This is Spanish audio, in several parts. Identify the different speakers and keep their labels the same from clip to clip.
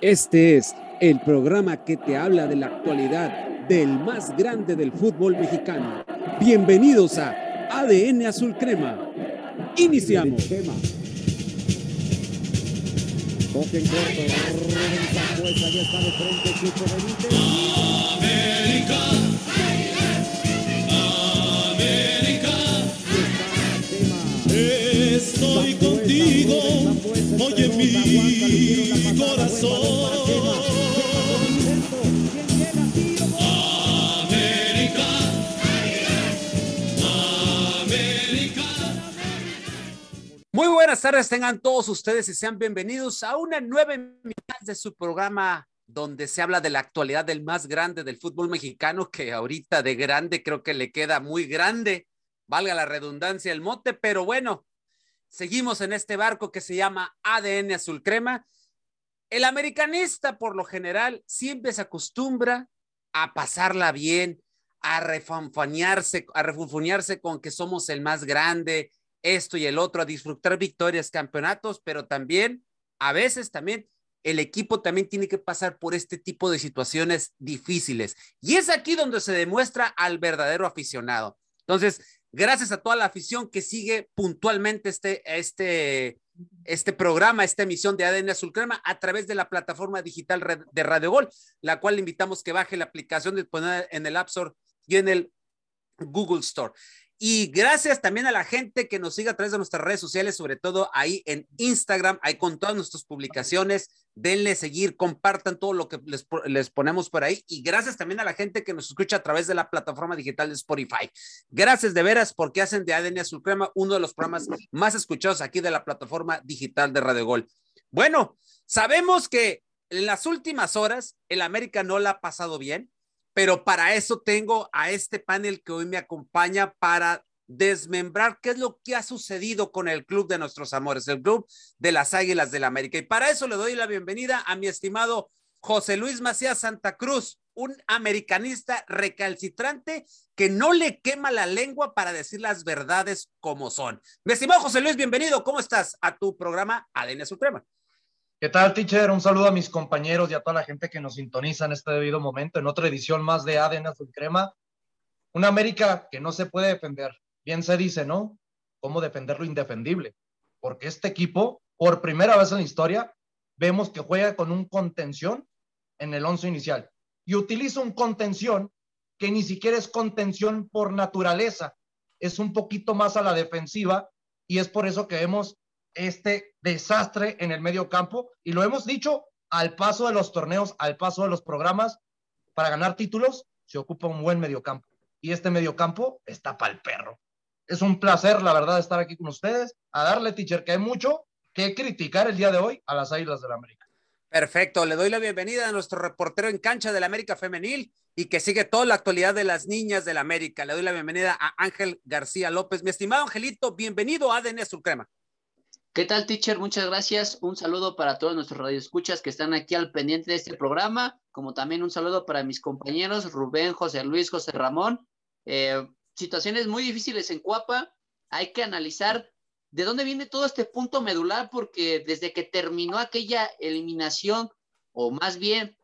Speaker 1: Este es el programa que te habla de la actualidad del más grande del fútbol mexicano. Bienvenidos a ADN Azul Crema. Iniciamos. Coque en corto, ya está de frente, Benítez.
Speaker 2: Contigo, oye mi corazón.
Speaker 3: Muy buenas tardes, tengan todos ustedes y sean bienvenidos a una nueva mitad de su programa donde se habla de la actualidad del más grande del fútbol mexicano, que ahorita de grande creo que le queda muy grande, valga la redundancia el mote, pero bueno, seguimos en este barco que se llama ADN Azul Crema. El americanista por lo general siempre se acostumbra a pasarla bien, a refunfuñarse, a refunfuñarse con que somos el más grande, esto y el otro, a disfrutar victorias, campeonatos, pero también, a veces también, el equipo también tiene que pasar por este tipo de situaciones difíciles. Y es aquí donde se demuestra al verdadero aficionado. Entonces, gracias a toda la afición que sigue puntualmente este, este, este programa, esta emisión de ADN Azul Crema a través de la plataforma digital de Radio Gol, la cual le invitamos que baje la aplicación de poner en el App Store y en el Google Store. Y gracias también a la gente que nos sigue a través de nuestras redes sociales, sobre todo ahí en Instagram, ahí con todas nuestras publicaciones. Denle seguir, compartan todo lo que les, les ponemos por ahí. Y gracias también a la gente que nos escucha a través de la plataforma digital de Spotify. Gracias de veras porque hacen de ADN Azul Crema uno de los programas más escuchados aquí de la plataforma digital de Radio Gol. Bueno, sabemos que en las últimas horas el América no la ha pasado bien pero para eso tengo a este panel que hoy me acompaña para desmembrar qué es lo que ha sucedido con el club de nuestros amores, el club de las Águilas del América. Y para eso le doy la bienvenida a mi estimado José Luis Macías Santa Cruz, un americanista recalcitrante que no le quema la lengua para decir las verdades como son. Mi estimado José Luis, bienvenido. ¿Cómo estás a tu programa ADN Suprema?
Speaker 4: ¿Qué tal, teacher? Un saludo a mis compañeros y a toda la gente que nos sintoniza en este debido momento, en otra edición más de ADN Azul Crema. Una América que no se puede defender. Bien se dice, ¿no? ¿Cómo defender lo indefendible? Porque este equipo, por primera vez en la historia, vemos que juega con un contención en el once inicial y utiliza un contención que ni siquiera es contención por naturaleza, es un poquito más a la defensiva y es por eso que vemos este desastre en el medio campo y lo hemos dicho al paso de los torneos, al paso de los programas, para ganar títulos se ocupa un buen mediocampo y este mediocampo está para el perro. Es un placer, la verdad, estar aquí con ustedes, a darle, teacher, que hay mucho que criticar el día de hoy a las Águilas del la América.
Speaker 3: Perfecto, le doy la bienvenida a nuestro reportero en cancha del América Femenil y que sigue toda la actualidad de las niñas del América. Le doy la bienvenida a Ángel García López. Mi estimado Angelito, bienvenido a ADN Azul.
Speaker 5: ¿Qué tal, teacher? Muchas gracias. Un saludo para todos nuestros radioescuchas que están aquí al pendiente de este programa, como también un saludo para mis compañeros Rubén, José Luis, José Ramón. Eh, situaciones muy difíciles en Cuapa. Hay que analizar de dónde viene todo este punto medular, porque desde que terminó aquella eliminación, o más bien,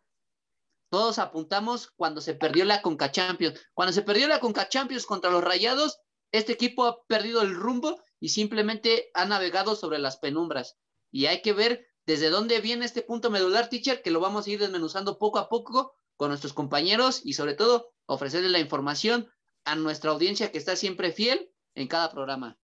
Speaker 5: todos apuntamos cuando se perdió la Conca Champions. Cuando se perdió la Conca Champions contra los Rayados, este equipo ha perdido el rumbo y simplemente ha navegado sobre las penumbras. Y hay que ver desde dónde viene este punto medular, teacher, que lo vamos a ir desmenuzando poco a poco con nuestros compañeros y sobre todo ofrecerles la información a nuestra audiencia que está siempre fiel en cada programa.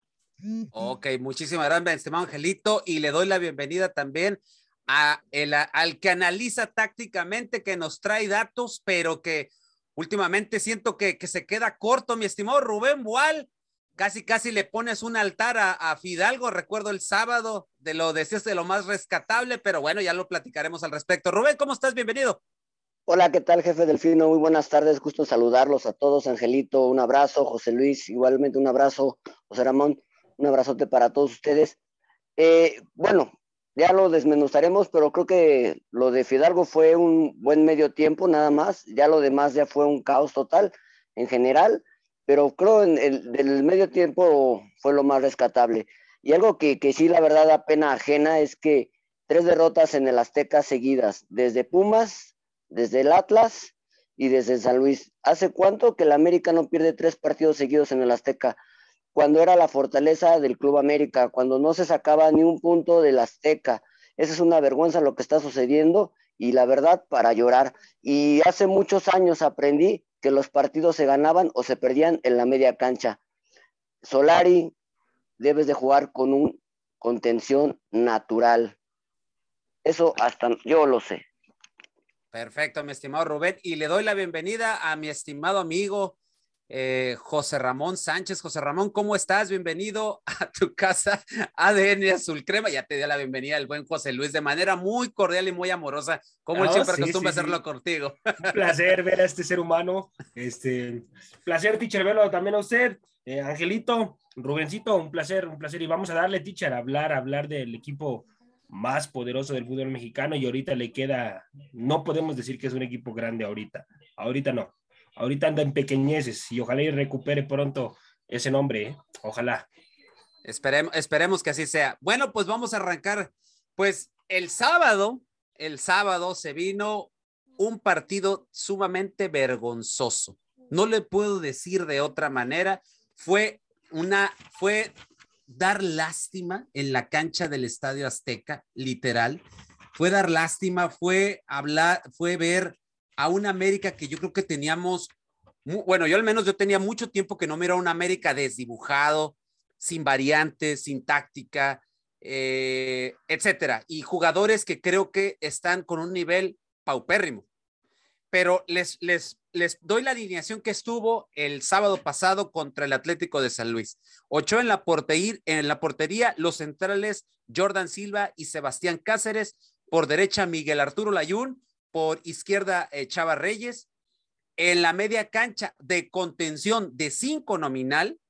Speaker 3: Ok, muchísimas gracias, estimado Angelito, y le doy la bienvenida también a el, al que analiza tácticamente, que nos trae datos, pero que últimamente siento que, que se queda corto, mi estimado Rubén Boal. Casi, casi le pones un altar a, Fidalgo. Recuerdo el sábado de lo decías de lo más rescatable, pero bueno, ya lo platicaremos al respecto. Rubén, ¿cómo estás? Bienvenido.
Speaker 6: Hola, ¿qué tal, jefe Delfino? Muy buenas tardes, gusto saludarlos a todos. Angelito, un abrazo. José Luis, igualmente un abrazo. José Ramón, un abrazote para todos ustedes. Eh, bueno, ya lo desmenuzaremos, pero creo que lo de Fidalgo fue un buen medio tiempo, nada más. Ya lo demás ya fue un caos total en general, pero creo en el del medio tiempo fue lo más rescatable. Y algo que, que sí, la verdad, da pena ajena es que tres derrotas en el Azteca seguidas, desde Pumas, desde el Atlas y desde San Luis. ¿Hace cuánto que el América no pierde tres partidos seguidos en el Azteca? Cuando era la fortaleza del Club América, cuando no se sacaba ni un punto del Azteca. Esa es una vergüenza lo que está sucediendo y la verdad para llorar. Y hace muchos años aprendí que los partidos se ganaban o se perdían en la media cancha. Solari, debes de jugar con un contención natural. Eso hasta yo lo sé.
Speaker 3: Perfecto, mi estimado Rubén. Y le doy la bienvenida a mi estimado amigo eh, José Ramón Sánchez. José Ramón, ¿cómo estás? Bienvenido a tu casa ADN Azul Crema. Ya te dio la bienvenida el buen José Luis de manera muy cordial y muy amorosa, como él
Speaker 7: Oh,
Speaker 3: siempre
Speaker 7: sí,
Speaker 3: acostumbra
Speaker 7: sí,
Speaker 3: hacerlo
Speaker 7: sí.
Speaker 3: contigo.
Speaker 7: Un placer ver a este ser humano. Este, placer, teacher, verlo también a usted. Eh, Angelito, Rubencito, un placer, un placer. Y vamos a darle, teacher, a hablar, a hablar del equipo más poderoso del fútbol mexicano y ahorita le queda, no podemos decir que es un equipo grande ahorita, ahorita no, ahorita anda en pequeñeces y ojalá y recupere pronto ese nombre, ¿eh? ojalá.
Speaker 3: Esperemos, esperemos que así sea. Bueno, pues vamos a arrancar. Pues el sábado, el sábado se vino un partido sumamente vergonzoso. No le puedo decir de otra manera. Fue una, fue dar lástima en la cancha del Estadio Azteca, literal. Fue dar lástima, fue hablar, fue ver a una América que yo creo que teníamos, bueno, yo al menos yo tenía mucho tiempo que no miraba una América desdibujado, sin variantes, sin táctica, eh, etcétera. Y jugadores que creo que están con un nivel paupérrimo. Pero les, les, les doy la alineación que estuvo el sábado pasado contra el Atlético de San Luis. Ocho en la, portería, en la portería, los centrales Jordan Silva y Sebastián Cáceres. Por derecha, Miguel Arturo Layún. Por izquierda, eh, Chava Reyes. En la media cancha de contención de cinco nominal,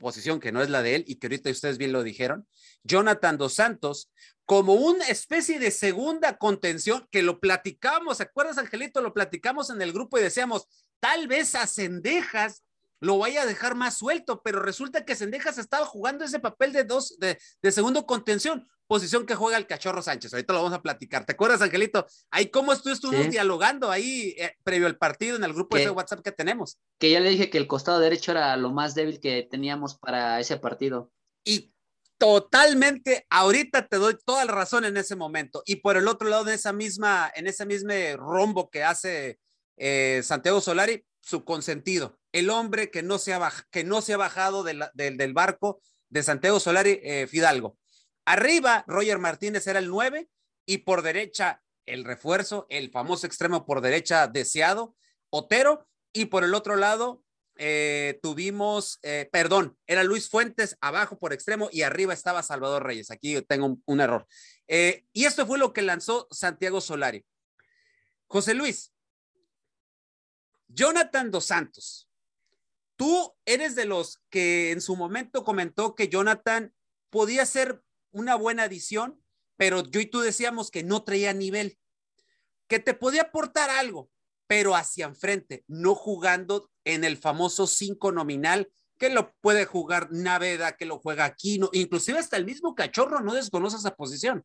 Speaker 3: posición que no es la de él y que ahorita ustedes bien lo dijeron, Jonathan Dos Santos, como una especie de segunda contención que lo platicamos, ¿se acuerdas, Angelito? Lo platicamos en el grupo y decíamos, tal vez a Cendejas lo vaya a dejar más suelto, pero resulta que Cendejas estaba jugando ese papel de dos, de, de segundo contención, posición que juega el Cachorro Sánchez. Ahorita lo vamos a platicar. ¿Te acuerdas, Angelito? Ahí cómo tú estuvimos
Speaker 5: Sí.
Speaker 3: dialogando ahí eh, previo al partido en el grupo de WhatsApp que tenemos.
Speaker 5: Que ya le dije que el costado derecho era lo más débil que teníamos para ese partido.
Speaker 3: y totalmente ahorita te doy toda la razón en ese momento y por el otro lado de esa misma en ese mismo rombo que hace eh, Santiago Solari su consentido el hombre que no se ha, que no se ha bajado de la, del, del barco de Santiago Solari eh, Fidalgo arriba Roger Martínez era el 9 y por derecha el refuerzo el famoso extremo por derecha deseado Otero y por el otro lado eh, tuvimos, eh, perdón, era Luis Fuentes abajo por extremo y arriba estaba Salvador Reyes. Aquí tengo un, error. Eh, y esto fue lo que lanzó Santiago Solari. José Luis, Jonathan Dos Santos, tú eres de los que en su momento comentó que Jonathan podía ser una buena adición, pero yo y tú decíamos que no traía nivel, que te podía aportar algo, pero hacia enfrente, no jugando en el famoso 5 nominal, que lo puede jugar Naveda, que lo juega Aquino, inclusive hasta el mismo Cachorro no desconoce esa posición.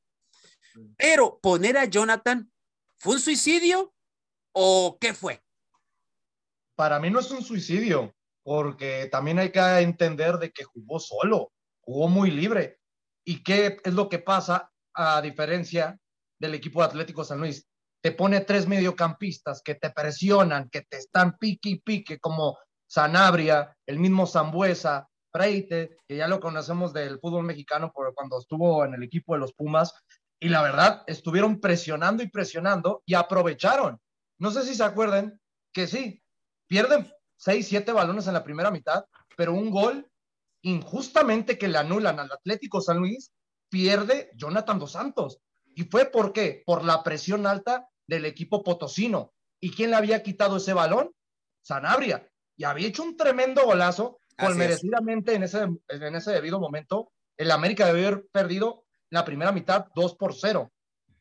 Speaker 3: Pero poner a Jonathan, ¿fue un suicidio o qué fue?
Speaker 4: Para mí no es un suicidio, porque también hay que entender de que jugó solo, jugó muy libre. ¿Y qué es lo que pasa a diferencia del equipo Atlético San Luis? Te pone tres mediocampistas que te presionan, que te están pique y pique, como Sanabria, el mismo Zambuesa, Freite, que ya lo conocemos del fútbol mexicano por cuando estuvo en el equipo de los Pumas, y la verdad, estuvieron presionando y presionando y aprovecharon. No sé si se acuerdan que sí, pierden seis, siete balones en la primera mitad, pero un gol injustamente que le anulan al Atlético San Luis, pierde Jonathan Dos Santos. ¿Y fue por qué? Por la presión alta del equipo potosino. ¿Y quién le había quitado ese balón? Sanabria. Y había hecho un tremendo golazo, con merecidamente en ese, en ese debido momento. El América debió haber perdido la primera mitad 2 por 0.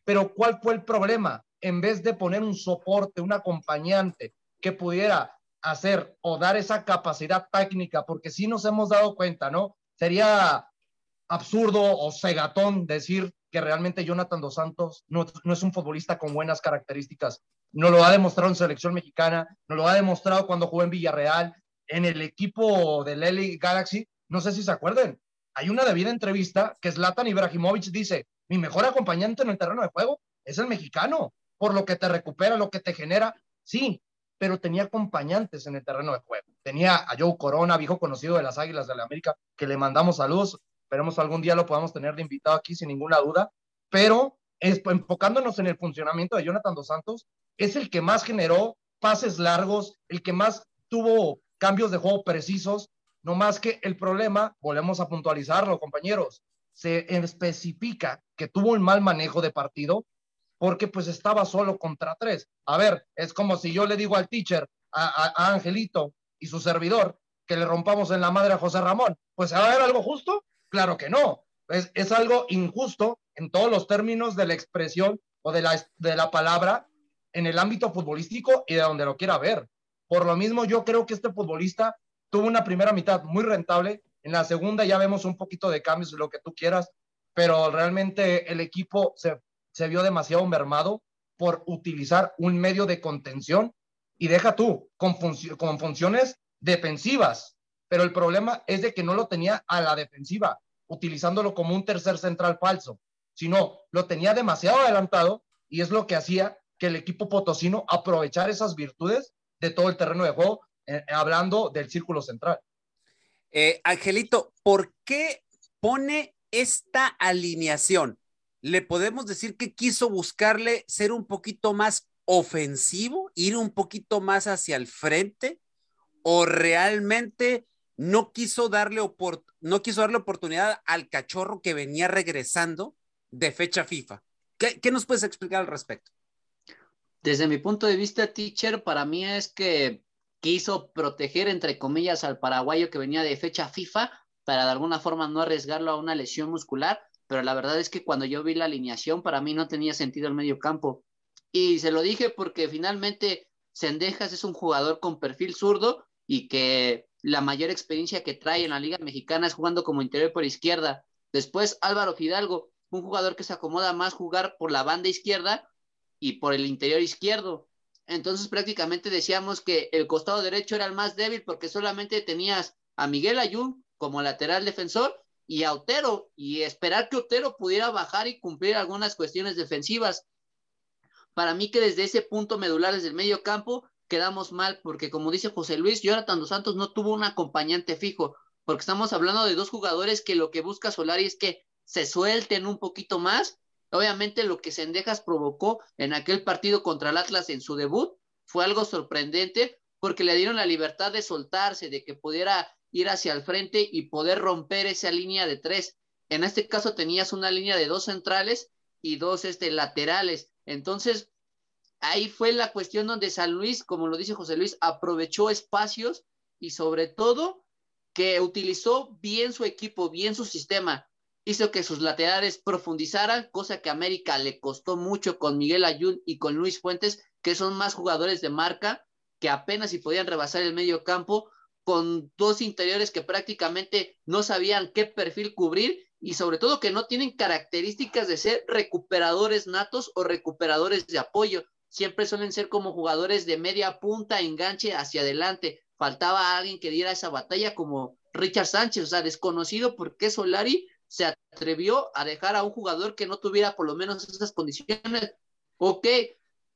Speaker 4: Pero ¿cuál fue el problema? En vez de poner un soporte, un acompañante que pudiera hacer o dar esa capacidad técnica, porque sí nos hemos dado cuenta, ¿no? Sería absurdo o cegatón decir que realmente Jonathan Dos Santos no, no es un futbolista con buenas características. No lo ha demostrado en selección mexicana, no lo ha demostrado cuando jugó en Villarreal, en el equipo del LA Galaxy. No sé si se acuerdan. Hay una debida entrevista que Zlatan Ibrahimovic dice, mi mejor acompañante en el terreno de juego es el mexicano, por lo que te recupera, lo que te genera. Sí, pero tenía acompañantes en el terreno de juego. Tenía a Joe Corona, viejo conocido de las Águilas de la América, que le mandamos saludos. Esperemos algún día lo podamos tener de invitado aquí sin ninguna duda. Pero enfocándonos en el funcionamiento de Jonathan Dos Santos, es el que más generó pases largos, el que más tuvo cambios de juego precisos. No más que el problema, volvemos a puntualizarlo, compañeros, se especifica que tuvo un mal manejo de partido porque pues estaba solo contra tres. A ver, es como si yo le digo al teacher, a, Angelito y su servidor, que le rompamos en la madre a José Ramón, pues ¿va a ver algo justo? Claro que no. Es, es algo injusto en todos los términos de la expresión o de la, de la palabra en el ámbito futbolístico y de donde lo quiera ver. Por lo mismo, yo creo que este futbolista tuvo una primera mitad muy rentable. En la segunda ya vemos un poquito de cambios, lo que tú quieras, pero realmente el equipo se se vio demasiado mermado por utilizar un medio de contención y deja tú, con, con funciones defensivas. Pero el problema es de que no lo tenía a la defensiva, utilizándolo como un tercer central falso, sino lo tenía demasiado adelantado y es lo que hacía que el equipo potosino aprovechar esas virtudes de todo el terreno de juego, eh, hablando del círculo central.
Speaker 3: Eh, Angelito, ¿por qué pone esta alineación? Le podemos decir que quiso buscarle ser un poquito más ofensivo, ir un poquito más hacia el frente, o realmente no quiso darle, no quiso darle oportunidad al cachorro que venía regresando de fecha FIFA. ¿Qué, ¿Qué, nos puedes explicar al respecto?
Speaker 5: Desde mi punto de vista, teacher, para mí es que quiso proteger, entre comillas, al paraguayo que venía de fecha FIFA para de alguna forma no arriesgarlo a una lesión muscular pero la verdad es que cuando yo vi la alineación, para mí no tenía sentido el medio campo. Y se lo dije porque finalmente Sendejas es un jugador con perfil zurdo y que la mayor experiencia que trae en la Liga Mexicana es jugando como interior por izquierda. Después Álvaro Fidalgo, un jugador que se acomoda más jugar por la banda izquierda y por el interior izquierdo. Entonces prácticamente decíamos que el costado derecho era el más débil porque solamente tenías a Miguel Ayun como lateral defensor y a Otero y esperar que Otero pudiera bajar y cumplir algunas cuestiones defensivas. Para mí que desde ese punto medular, desde el medio campo, quedamos mal, porque como dice José Luis, Jonathan Dos Santos no tuvo un acompañante fijo, porque estamos hablando de dos jugadores que lo que busca Solari es que se suelten un poquito más. Obviamente lo que Sendejas provocó en aquel partido contra el Atlas en su debut fue algo sorprendente, porque le dieron la libertad de soltarse, de que pudiera ir hacia el frente y poder romper esa línea de tres. En este caso tenías una línea de dos centrales y dos este, laterales. Entonces, ahí fue la cuestión donde San Luis, como lo dice José Luis, aprovechó espacios y sobre todo que utilizó bien su equipo, bien su sistema. Hizo que sus laterales profundizaran, cosa que a América le costó mucho con Miguel Ayun y con Luis Fuentes, que son más jugadores de marca, que apenas si podían rebasar el medio campo, con dos interiores que prácticamente no sabían qué perfil cubrir y sobre todo que no tienen características de ser recuperadores natos o recuperadores de apoyo. Siempre suelen ser como jugadores de media punta, enganche hacia adelante. Faltaba alguien que diera esa batalla como Richard Sánchez, o sea, desconocido porque Solari se atrevió a dejar a un jugador que no tuviera por lo menos esas condiciones. Ok,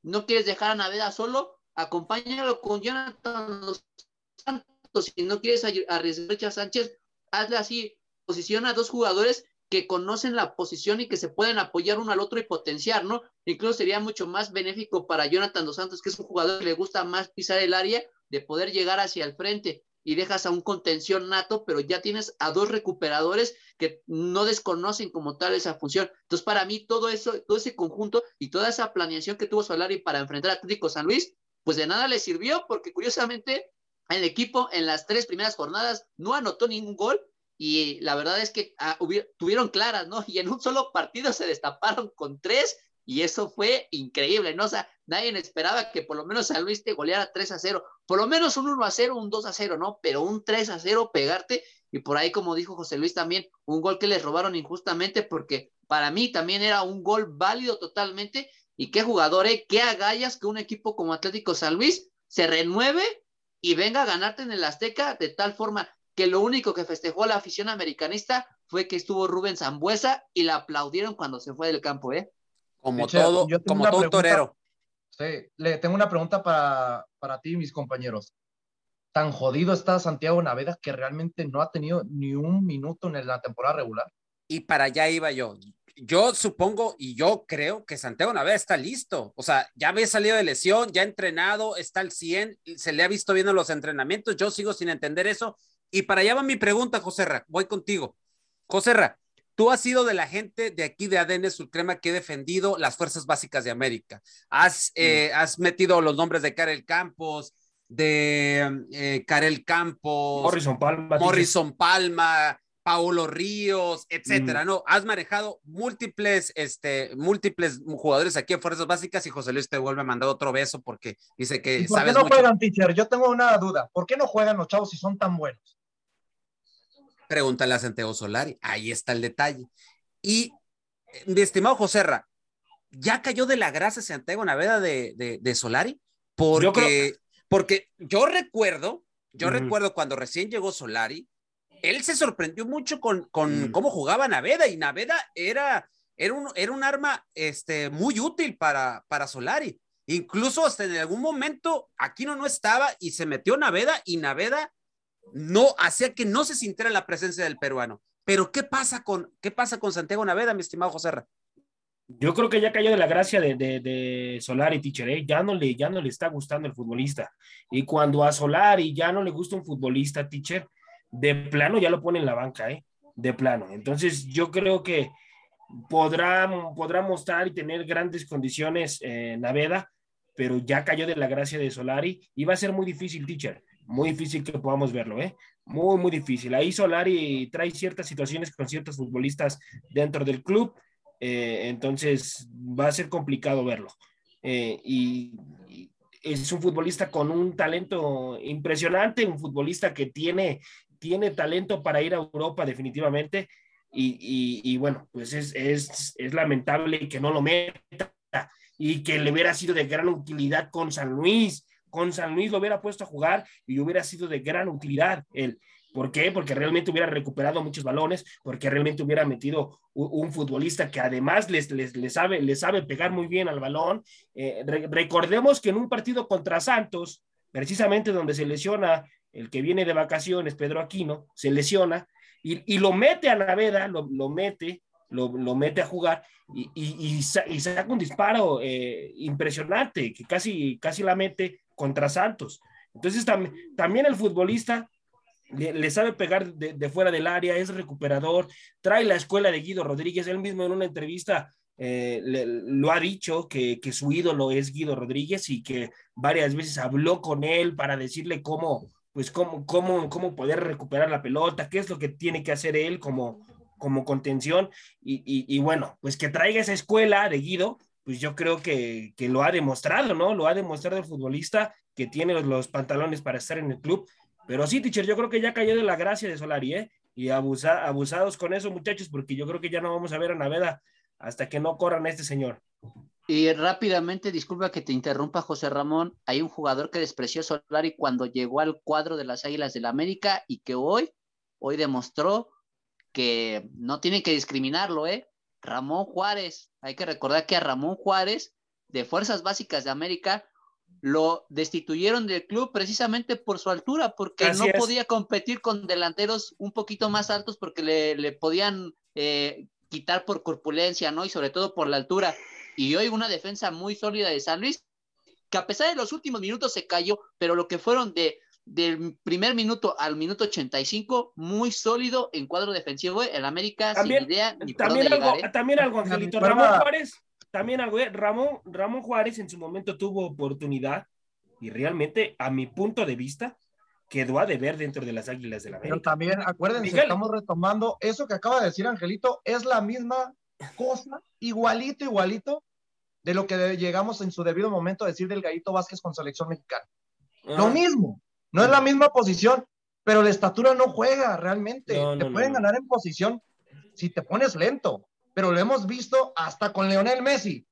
Speaker 5: no quieres dejar a Naveda solo, acompáñalo con Jonathan si no quieres arriesgar a Sánchez, hazle así, posiciona a dos jugadores que conocen la posición y que se pueden apoyar uno al otro y potenciar, ¿no? Incluso sería mucho más benéfico para Jonathan Dos Santos, que es un jugador que le gusta más pisar el área, de poder llegar hacia el frente y dejas a un contención nato, pero ya tienes a dos recuperadores que no desconocen como tal esa función. Entonces, para mí, todo eso, todo ese conjunto y toda esa planeación que tuvo Solari para enfrentar a Atlético San Luis, pues de nada le sirvió, porque curiosamente el equipo en las tres primeras jornadas no anotó ningún gol y la verdad es que ah, tuvieron claras, ¿no? Y en un solo partido se destaparon con tres y eso fue increíble, ¿no? O sea, nadie esperaba que por lo menos San Luis te goleara 3 a 0, por lo menos un 1 a 0, un 2 a 0, ¿no? Pero un 3 a 0 pegarte y por ahí, como dijo José Luis también, un gol que les robaron injustamente porque para mí también era un gol válido totalmente. Y qué jugador, ¿eh? qué agallas que un equipo como Atlético San Luis se renueve y venga a ganarte en el Azteca de tal forma que lo único que festejó la afición americanista fue que estuvo Rubén Zambuesa y la aplaudieron cuando se fue del campo, ¿eh?
Speaker 3: Como todo, como todo
Speaker 4: pregunta.
Speaker 3: torero.
Speaker 4: Sí, le tengo una pregunta para, para ti y mis compañeros. ¿Tan jodido está Santiago Naveda que realmente no ha tenido ni un minuto en la temporada regular?
Speaker 3: Y para allá iba yo. Yo supongo y yo creo que Santiago Naveda está listo. O sea, ya había salido de lesión, ya ha entrenado, está al 100, se le ha visto bien en los entrenamientos. Yo sigo sin entender eso. Y para allá va mi pregunta, José Ra. Voy contigo. José Ra, tú has sido de la gente de aquí de ADN Sulcrema que ha defendido las fuerzas básicas de América. Has, eh, has metido los nombres de Karel Campos, de eh, Karel Campos,
Speaker 7: Morrison Palma.
Speaker 3: Morrison Palma, Paolo Ríos, etcétera, ¿no? Has manejado múltiples, este, múltiples jugadores aquí en Fuerzas Básicas y José Luis te vuelve a mandar otro beso porque dice
Speaker 4: ¿Y
Speaker 3: que
Speaker 4: por qué no
Speaker 3: mucho.
Speaker 4: juegan, teacher? Yo tengo una duda. ¿Por qué no juegan los chavos si son tan buenos?
Speaker 3: Pregúntale a Santiago Solari, ahí está el detalle. Y eh, mi estimado José Ra, ¿ya cayó de la grasa Santiago Naveda de, de, de Solari? Porque
Speaker 7: Yo creo-
Speaker 3: porque yo recuerdo, yo recuerdo cuando recién llegó Solari, él se sorprendió mucho con, con
Speaker 7: Mm.
Speaker 3: cómo jugaba Naveda y Naveda era, era, un, era un arma este, muy útil para, para Solari. Incluso hasta en algún momento Aquino no estaba y se metió Naveda y Naveda no hacía que no se sintiera la presencia del peruano. Pero ¿qué pasa con, qué pasa con Santiago Naveda, mi estimado José Ra?
Speaker 7: Yo creo que ya cayó de la gracia de, de, de Solari, teacher, ¿eh? ya, no le, ya no le está gustando el futbolista. Y cuando a Solari ya no le gusta un futbolista, teacher, de plano ya lo pone en la banca, ¿eh? de plano. Entonces yo creo que podrá, podrá mostrar y tener grandes condiciones eh, Naveda, pero ya cayó de la gracia de Solari y va a ser muy difícil, teacher, muy difícil que podamos verlo, ¿eh? Muy, muy difícil. Ahí Solari trae ciertas situaciones con ciertos futbolistas dentro del club eh, entonces va a ser complicado verlo. Eh, y, y es un futbolista con un talento impresionante, un futbolista que tiene, tiene talento para ir a Europa definitivamente. Y, y, bueno, pues es, es, lamentable que no lo meta y que le hubiera sido de gran utilidad con San Luis. Con San Luis lo hubiera puesto a jugar y hubiera sido de gran utilidad él. ¿Por qué? Porque realmente hubiera recuperado muchos balones, porque realmente hubiera metido un, futbolista que además les, les, les, sabe, les sabe pegar muy bien al balón. Eh, re, recordemos que en un partido contra Santos, precisamente donde se lesiona el que viene de vacaciones, Pedro Aquino, se lesiona y, y lo mete a Naveda, lo, lo mete, lo, lo, mete a jugar y, y, y, saca un disparo eh, impresionante que casi, casi la mete contra Santos. Entonces tam, también el futbolista le, sabe pegar de, fuera del área, es recuperador, trae la escuela de Guido Rodríguez, él mismo en una entrevista eh, lo ha dicho que, que, su ídolo es Guido Rodríguez y que varias veces habló con él para decirle cómo, pues cómo, cómo, cómo poder recuperar la pelota, qué es lo que tiene que hacer él como, como contención y, y, bueno, pues que traiga esa escuela de Guido, pues yo creo que, que, lo ha demostrado, ¿no? Lo ha demostrado el futbolista que tiene los, los, pantalones para estar en el club. Pero sí, teacher, yo creo que ya cayó de la gracia de Solari, ¿eh? Y abusa, abusados con eso, muchachos, porque yo creo que ya no vamos a ver a Naveda hasta que no corran a este señor.
Speaker 5: Y rápidamente, disculpa que te interrumpa, José Ramón. Hay un jugador que despreció a Solari cuando llegó al cuadro de las Águilas del la América y que hoy, hoy demostró que no tienen que discriminarlo, ¿eh? Ramón Juárez. Hay que recordar que a Ramón Juárez, de Fuerzas Básicas de América, lo destituyeron del club precisamente por su altura, porque Así no es. podía competir con delanteros un poquito más altos porque le, le podían eh, quitar por corpulencia, ¿no? Y sobre todo por la altura. Y hoy una defensa muy sólida de San Luis, que a pesar de los últimos minutos se cayó, pero lo que fueron de del primer minuto al minuto 85, muy sólido en cuadro defensivo. El América
Speaker 7: también,
Speaker 5: sin idea ni
Speaker 7: también, algo,
Speaker 5: llegar, ¿eh?
Speaker 7: también algo, Angelito. Ramón Juárez, también algo, ¿eh? Ramón, Ramón Juárez en su momento tuvo oportunidad y realmente, a mi punto de vista, quedó a deber dentro de las Águilas de la América.
Speaker 4: Pero también, acuérdense, Miguel. estamos retomando eso que acaba de decir Angelito, es la misma cosa, igualito, igualito, de lo que llegamos en su debido momento a decir del Gallito Vázquez con selección mexicana. Ah. Lo mismo, no es la misma posición, pero la estatura no juega realmente.
Speaker 7: No,
Speaker 4: te
Speaker 7: no,
Speaker 4: pueden
Speaker 7: no,
Speaker 4: ganar en posición si te pones lento. pero lo hemos visto hasta con Leonel Messi,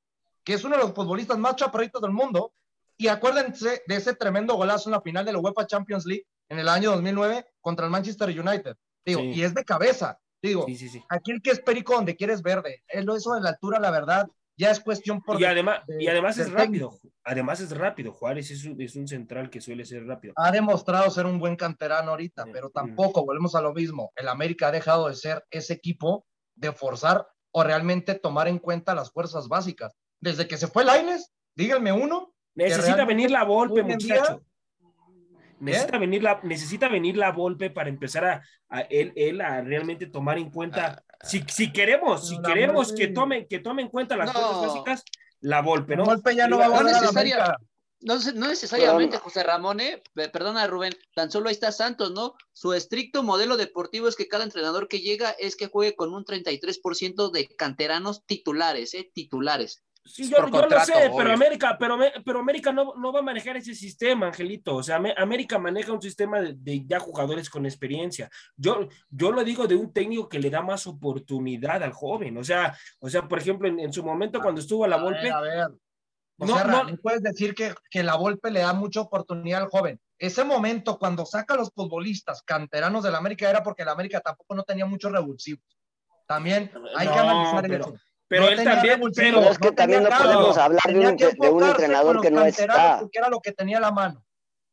Speaker 4: que es uno de los futbolistas más chaparritos del mundo. Y acuérdense de ese tremendo golazo en la final de la UEFA Champions League en el año 2009 contra el Manchester United. Digo,
Speaker 7: Sí.
Speaker 4: y es de cabeza. Digo,
Speaker 7: Sí, sí, sí.
Speaker 4: aquí el que es perico donde quieres verde. Eso de la altura, la verdad, ya es cuestión por
Speaker 7: Y además,
Speaker 4: de-
Speaker 7: y además es rápido. Además es rápido. Juárez es un, es un central que suele ser rápido.
Speaker 4: ha demostrado ser un buen canterano ahorita, pero tampoco, volvemos a lo mismo, el América ha dejado de ser ese equipo de forzar o realmente tomar en cuenta las fuerzas básicas. Desde que se fue Laines, díganme uno,
Speaker 7: Necesita venir la
Speaker 4: día-
Speaker 7: muchacho. Necesita venir, la, necesita venir la Volpe para empezar a, a él, él a realmente tomar en cuenta. Si, si queremos, si
Speaker 4: Ah, La
Speaker 7: queremos
Speaker 4: Volpe-
Speaker 7: que tome, que tome en cuenta las
Speaker 5: No.
Speaker 7: fuerzas básicas, la Volpe, ¿no?
Speaker 4: Golpe ya no va a
Speaker 5: No necesaria-. No, no necesariamente, José Ramón, ¿eh? Pe- Perdona, Rubén, tan solo ahí está Santos, ¿no? Su estricto modelo deportivo es que cada entrenador que llega es que juegue con un 33% de canteranos titulares, ¿eh? Titulares.
Speaker 7: Sí, yo, yo lo sé, pero
Speaker 3: obvio.
Speaker 7: América, pero, pero América no, no va a manejar ese sistema, Angelito. O sea, América maneja un sistema de, de ya jugadores con experiencia. Yo, yo lo digo de un técnico que le da más oportunidad al joven. O sea, o sea, por ejemplo, en, en su momento cuando estuvo a la
Speaker 4: A
Speaker 7: Volpe,
Speaker 4: ver, a ver. O
Speaker 7: No,
Speaker 4: sea,
Speaker 7: no.
Speaker 4: no puedes decir que, que la Volpe le da mucha oportunidad al joven. Ese momento, cuando saca a los futbolistas canteranos del América, era porque el América tampoco no tenía muchos revulsivos. También hay que analizar
Speaker 7: pero-
Speaker 4: eso.
Speaker 7: Pero
Speaker 4: No
Speaker 7: él también, pero,
Speaker 6: Pero es que también no podemos hablar de un,
Speaker 4: que
Speaker 6: de un entrenador que no está.
Speaker 4: Porque era lo que tenía a la mano.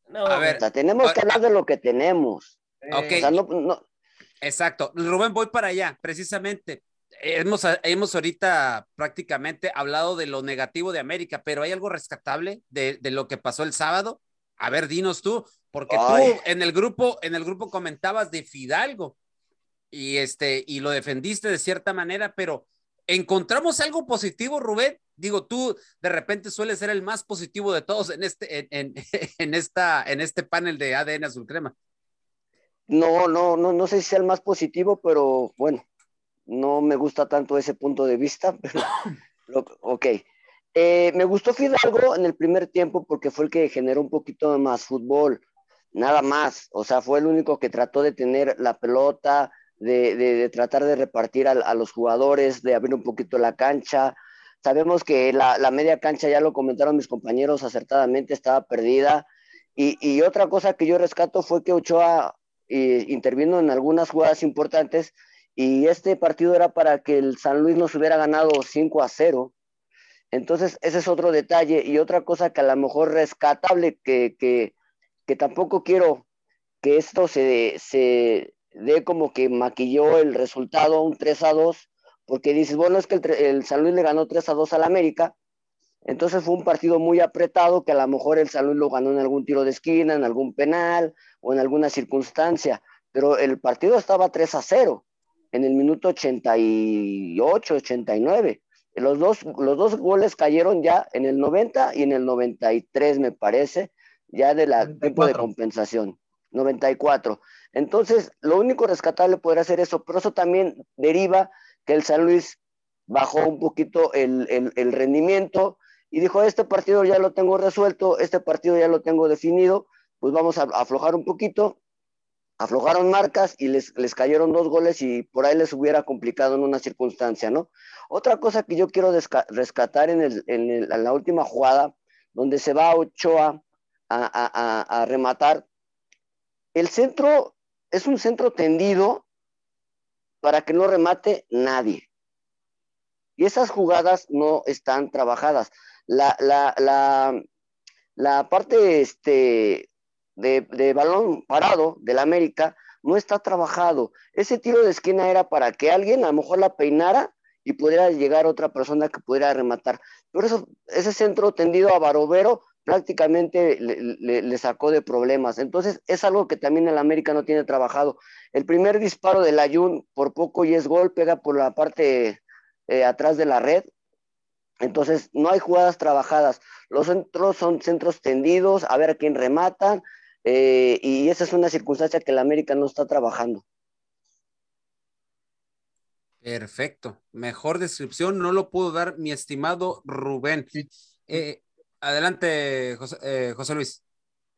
Speaker 7: no,
Speaker 3: A ver,
Speaker 6: O sea, tenemos que
Speaker 3: Ah,
Speaker 6: hablar de lo que tenemos.
Speaker 3: Ok.
Speaker 6: O sea, no, no-
Speaker 3: Exacto. Rubén, voy para allá, precisamente. Hemos, hemos ahorita prácticamente hablado de lo negativo de América, pero ¿hay algo rescatable de, de lo que pasó el sábado? A ver, dinos tú, porque
Speaker 6: Ay.
Speaker 3: tú en el grupo, en el grupo comentabas de Fidalgo y este, y lo defendiste de cierta manera, pero ¿encontramos algo positivo, Rubén? Digo, tú de repente sueles ser el más positivo de todos en este, en, en, esta, en este panel de ADN Azul Crema.
Speaker 6: no, no, no, no sé si sea el más positivo, pero bueno, no me gusta tanto ese punto de vista. Pero, ok. Eh, me gustó Fidalgo en el primer tiempo porque fue el que generó un poquito más fútbol, nada más. O sea, fue el único que trató de tener la pelota, de, tratar de repartir a, los jugadores, de abrir un poquito la cancha. Sabemos que la, media cancha, ya lo comentaron mis compañeros acertadamente, estaba perdida. Y, otra cosa que yo rescato fue que Ochoa eh, intervino en algunas jugadas importantes y este partido era para que el San Luis nos hubiera ganado 5 a 0. Entonces, ese es otro detalle y otra cosa que a lo mejor rescatable, que, que, tampoco quiero que esto se dé como que maquilló el resultado un 3 a 2, porque dices, bueno, es que el, el San Luis le ganó 3 a 2 al América, entonces fue un partido muy apretado que a lo mejor el San Luis lo ganó en algún tiro de esquina, en algún penal o en alguna circunstancia, pero el partido estaba 3 a 0 en el minuto 88, 89. Los dos, los dos goles cayeron ya en el 90 y en el 93, me parece, ya de la
Speaker 4: 94.
Speaker 6: tiempo de compensación. 94. Entonces, lo único rescatable podría ser eso, pero eso también deriva que el San Luis bajó un poquito el, el, rendimiento y dijo, este partido ya lo tengo resuelto, este partido ya lo tengo definido, pues vamos a aflojar un poquito. Aflojaron marcas y les, les cayeron dos goles y por ahí les hubiera complicado en una circunstancia, ¿no? Otra cosa que yo quiero rescatar en, el, en, el, en la última jugada, donde se va Ochoa a, a, a, a rematar, el centro es un centro tendido para que no remate nadie. Y esas jugadas no están trabajadas. La, la, la, la parte este, de, de, balón parado del América no está trabajado. Ese tiro de esquina era para que alguien a lo mejor la peinara y pudiera llegar otra persona que pudiera rematar. Pero eso, ese centro tendido a Barovero prácticamente le, le, le, sacó de problemas. Entonces, es algo que también el América no tiene trabajado. El primer disparo del Ayun, por poco y es gol, pega por la parte eh, atrás de la red. Entonces, no hay jugadas trabajadas. Los centros son centros tendidos, a ver a quién rematan, eh, y esa es una circunstancia que el América no está trabajando.
Speaker 3: Perfecto. Mejor descripción no lo pudo dar mi estimado Rubén. Eh, adelante, José, eh, José, Luis.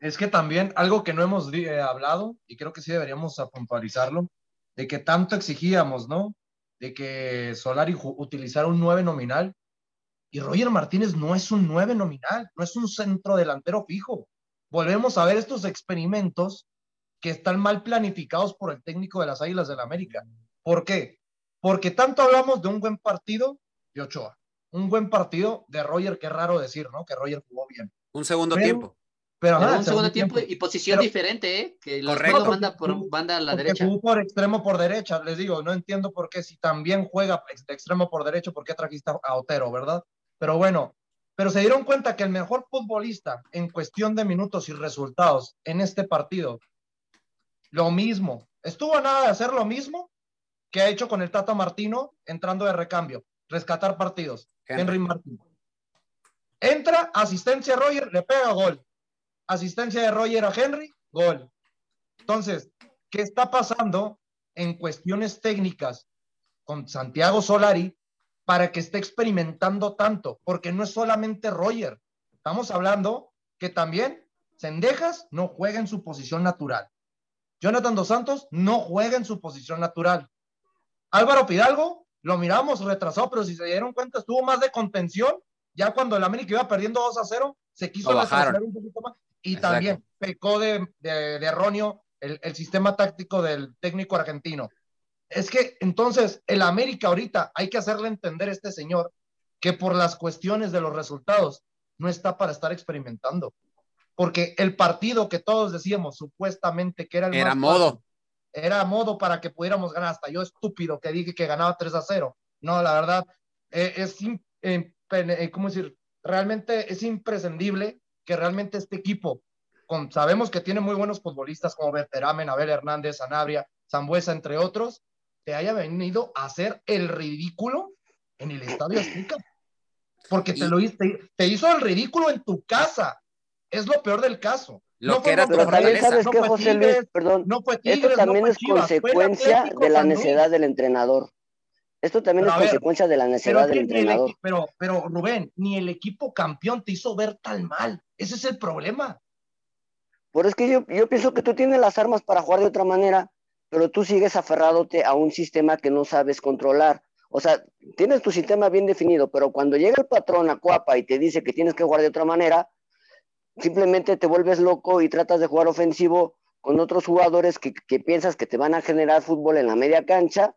Speaker 4: Es que también algo que no hemos eh, hablado, y creo que sí deberíamos puntualizarlo, de que tanto exigíamos, ¿no? de que Solari utilizara un 9 nominal. Y Roger Martínez no es un 9 nominal, no es un centro delantero fijo. Volvemos a ver estos experimentos que están mal planificados por el técnico de las Águilas del la América. ¿Por qué? Porque tanto hablamos de un buen partido de Ochoa, un buen partido de Roger, qué raro decir, ¿no? Que Roger jugó bien.
Speaker 3: Un segundo
Speaker 4: Pero-
Speaker 3: tiempo.
Speaker 4: Pero,
Speaker 5: Pero
Speaker 4: ajá,
Speaker 5: un segundo tiempo y posición
Speaker 4: Pero-
Speaker 5: diferente, ¿eh? Que los
Speaker 3: Correcto.
Speaker 5: manda por banda a la
Speaker 4: porque
Speaker 5: derecha.
Speaker 4: jugó por extremo por derecha, les digo, no entiendo por qué si también juega de extremo por derecho, por qué trajiste a Otero, ¿verdad? Pero bueno, pero se dieron cuenta que el mejor futbolista en cuestión de minutos y resultados en este partido, lo mismo, estuvo a nada de hacer lo mismo que ha hecho con el Tata Martino entrando de recambio, rescatar partidos.
Speaker 3: Henry.
Speaker 4: Henry Martín. Entra, asistencia a Roger, le pega gol. Asistencia de Roger a Henry, gol. Entonces, ¿qué está pasando en cuestiones técnicas con Santiago Solari para que esté experimentando tanto? Porque no es solamente Roger. Estamos hablando que también Sendejas no juega en su posición natural. Jonathan Dos Santos no juega en su posición natural. Álvaro Pidalgo, lo miramos retrasado, pero si se dieron cuenta, estuvo más de contención. Ya cuando el América iba perdiendo 2 a 0, se quiso retroceder un poquito más. Y
Speaker 3: Exacto.
Speaker 4: también pecó de, de- de erróneo el, el sistema táctico del técnico argentino. Es que entonces el América ahorita hay que hacerle entender a este señor que por las cuestiones de los resultados no está para estar experimentando. Porque el partido que todos decíamos supuestamente que era el
Speaker 3: Era
Speaker 4: más
Speaker 3: modo.
Speaker 4: fácil, era modo para que pudiéramos ganar. Hasta yo estúpido que dije que ganaba 3 a 0. No, la verdad, eh, es, eh, eh, ¿cómo decir? Realmente es imprescindible que realmente este equipo, con, sabemos que tiene muy buenos futbolistas como Berteramen, Abel Hernández, Sanabria, Zambuesa, entre otros, te haya venido a hacer el ridículo en el Estadio Azteca. Porque te, lo, te, te hizo el ridículo en tu casa. Es lo peor del caso.
Speaker 3: Lo
Speaker 4: No
Speaker 3: que era
Speaker 6: también sabes
Speaker 4: no
Speaker 6: que José
Speaker 4: Tigres,
Speaker 6: Luis, perdón,
Speaker 4: No
Speaker 6: esto también es
Speaker 4: Chivas,
Speaker 6: consecuencia
Speaker 4: Atlético
Speaker 6: de la necesidad del entrenador. Esto también
Speaker 4: Pero
Speaker 6: es
Speaker 4: ver,
Speaker 6: consecuencia de la necesidad del
Speaker 4: el
Speaker 6: entrenador.
Speaker 4: pero, pero Rubén, ni el equipo campeón te hizo ver tan mal. Ese es el problema.
Speaker 6: Por es que yo, yo pienso que tú tienes las armas para jugar de otra manera, pero tú sigues aferradote a un sistema que no sabes controlar. O sea, tienes tu sistema bien definido, pero cuando llega el patrón a Cuapa y te dice que tienes que jugar de otra manera, simplemente te vuelves loco y tratas de jugar ofensivo con otros jugadores que, que piensas que te van a generar fútbol en la media cancha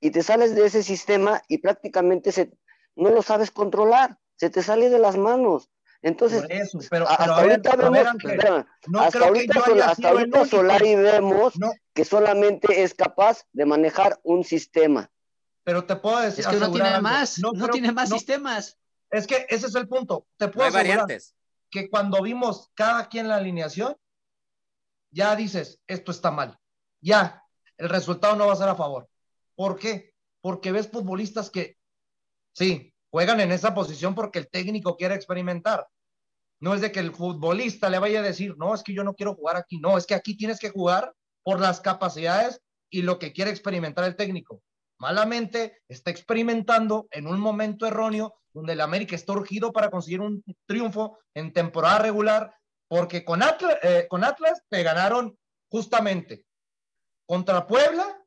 Speaker 6: y te sales de ese sistema y prácticamente se, no lo sabes controlar, se te sale de las manos. Entonces,
Speaker 4: Por eso, pero,
Speaker 6: a-
Speaker 4: pero
Speaker 6: hasta
Speaker 4: ver,
Speaker 6: ahorita vemos,
Speaker 4: Ángel,
Speaker 6: espérame,
Speaker 4: no
Speaker 6: hasta ahorita, Sol- hasta. Solari vemos
Speaker 4: No,
Speaker 6: que solamente es capaz de manejar un sistema.
Speaker 4: pero te puedo decir.
Speaker 5: Es que no tiene
Speaker 4: algo.
Speaker 5: más, no,
Speaker 4: creo-
Speaker 5: tiene más
Speaker 4: no,
Speaker 5: sistemas.
Speaker 4: Es que ese es el punto. Te
Speaker 3: No
Speaker 4: puedo
Speaker 3: hay
Speaker 4: asegurar
Speaker 3: variantes.
Speaker 4: Que cuando vimos cada quien la alineación, ya dices, esto está mal. Ya, el resultado no va a ser a favor. ¿Por qué? Porque ves futbolistas que, sí, juegan en esa posición porque el técnico quiere experimentar. No es de que el futbolista le vaya a decir, no, es que yo no quiero jugar aquí. No, es que aquí tienes que jugar por las capacidades y lo que quiere experimentar el técnico. Malamente está experimentando en un momento erróneo donde el América está urgido para conseguir un triunfo en temporada regular, porque con Atlas, eh, Atlas te ganaron justamente contra Puebla,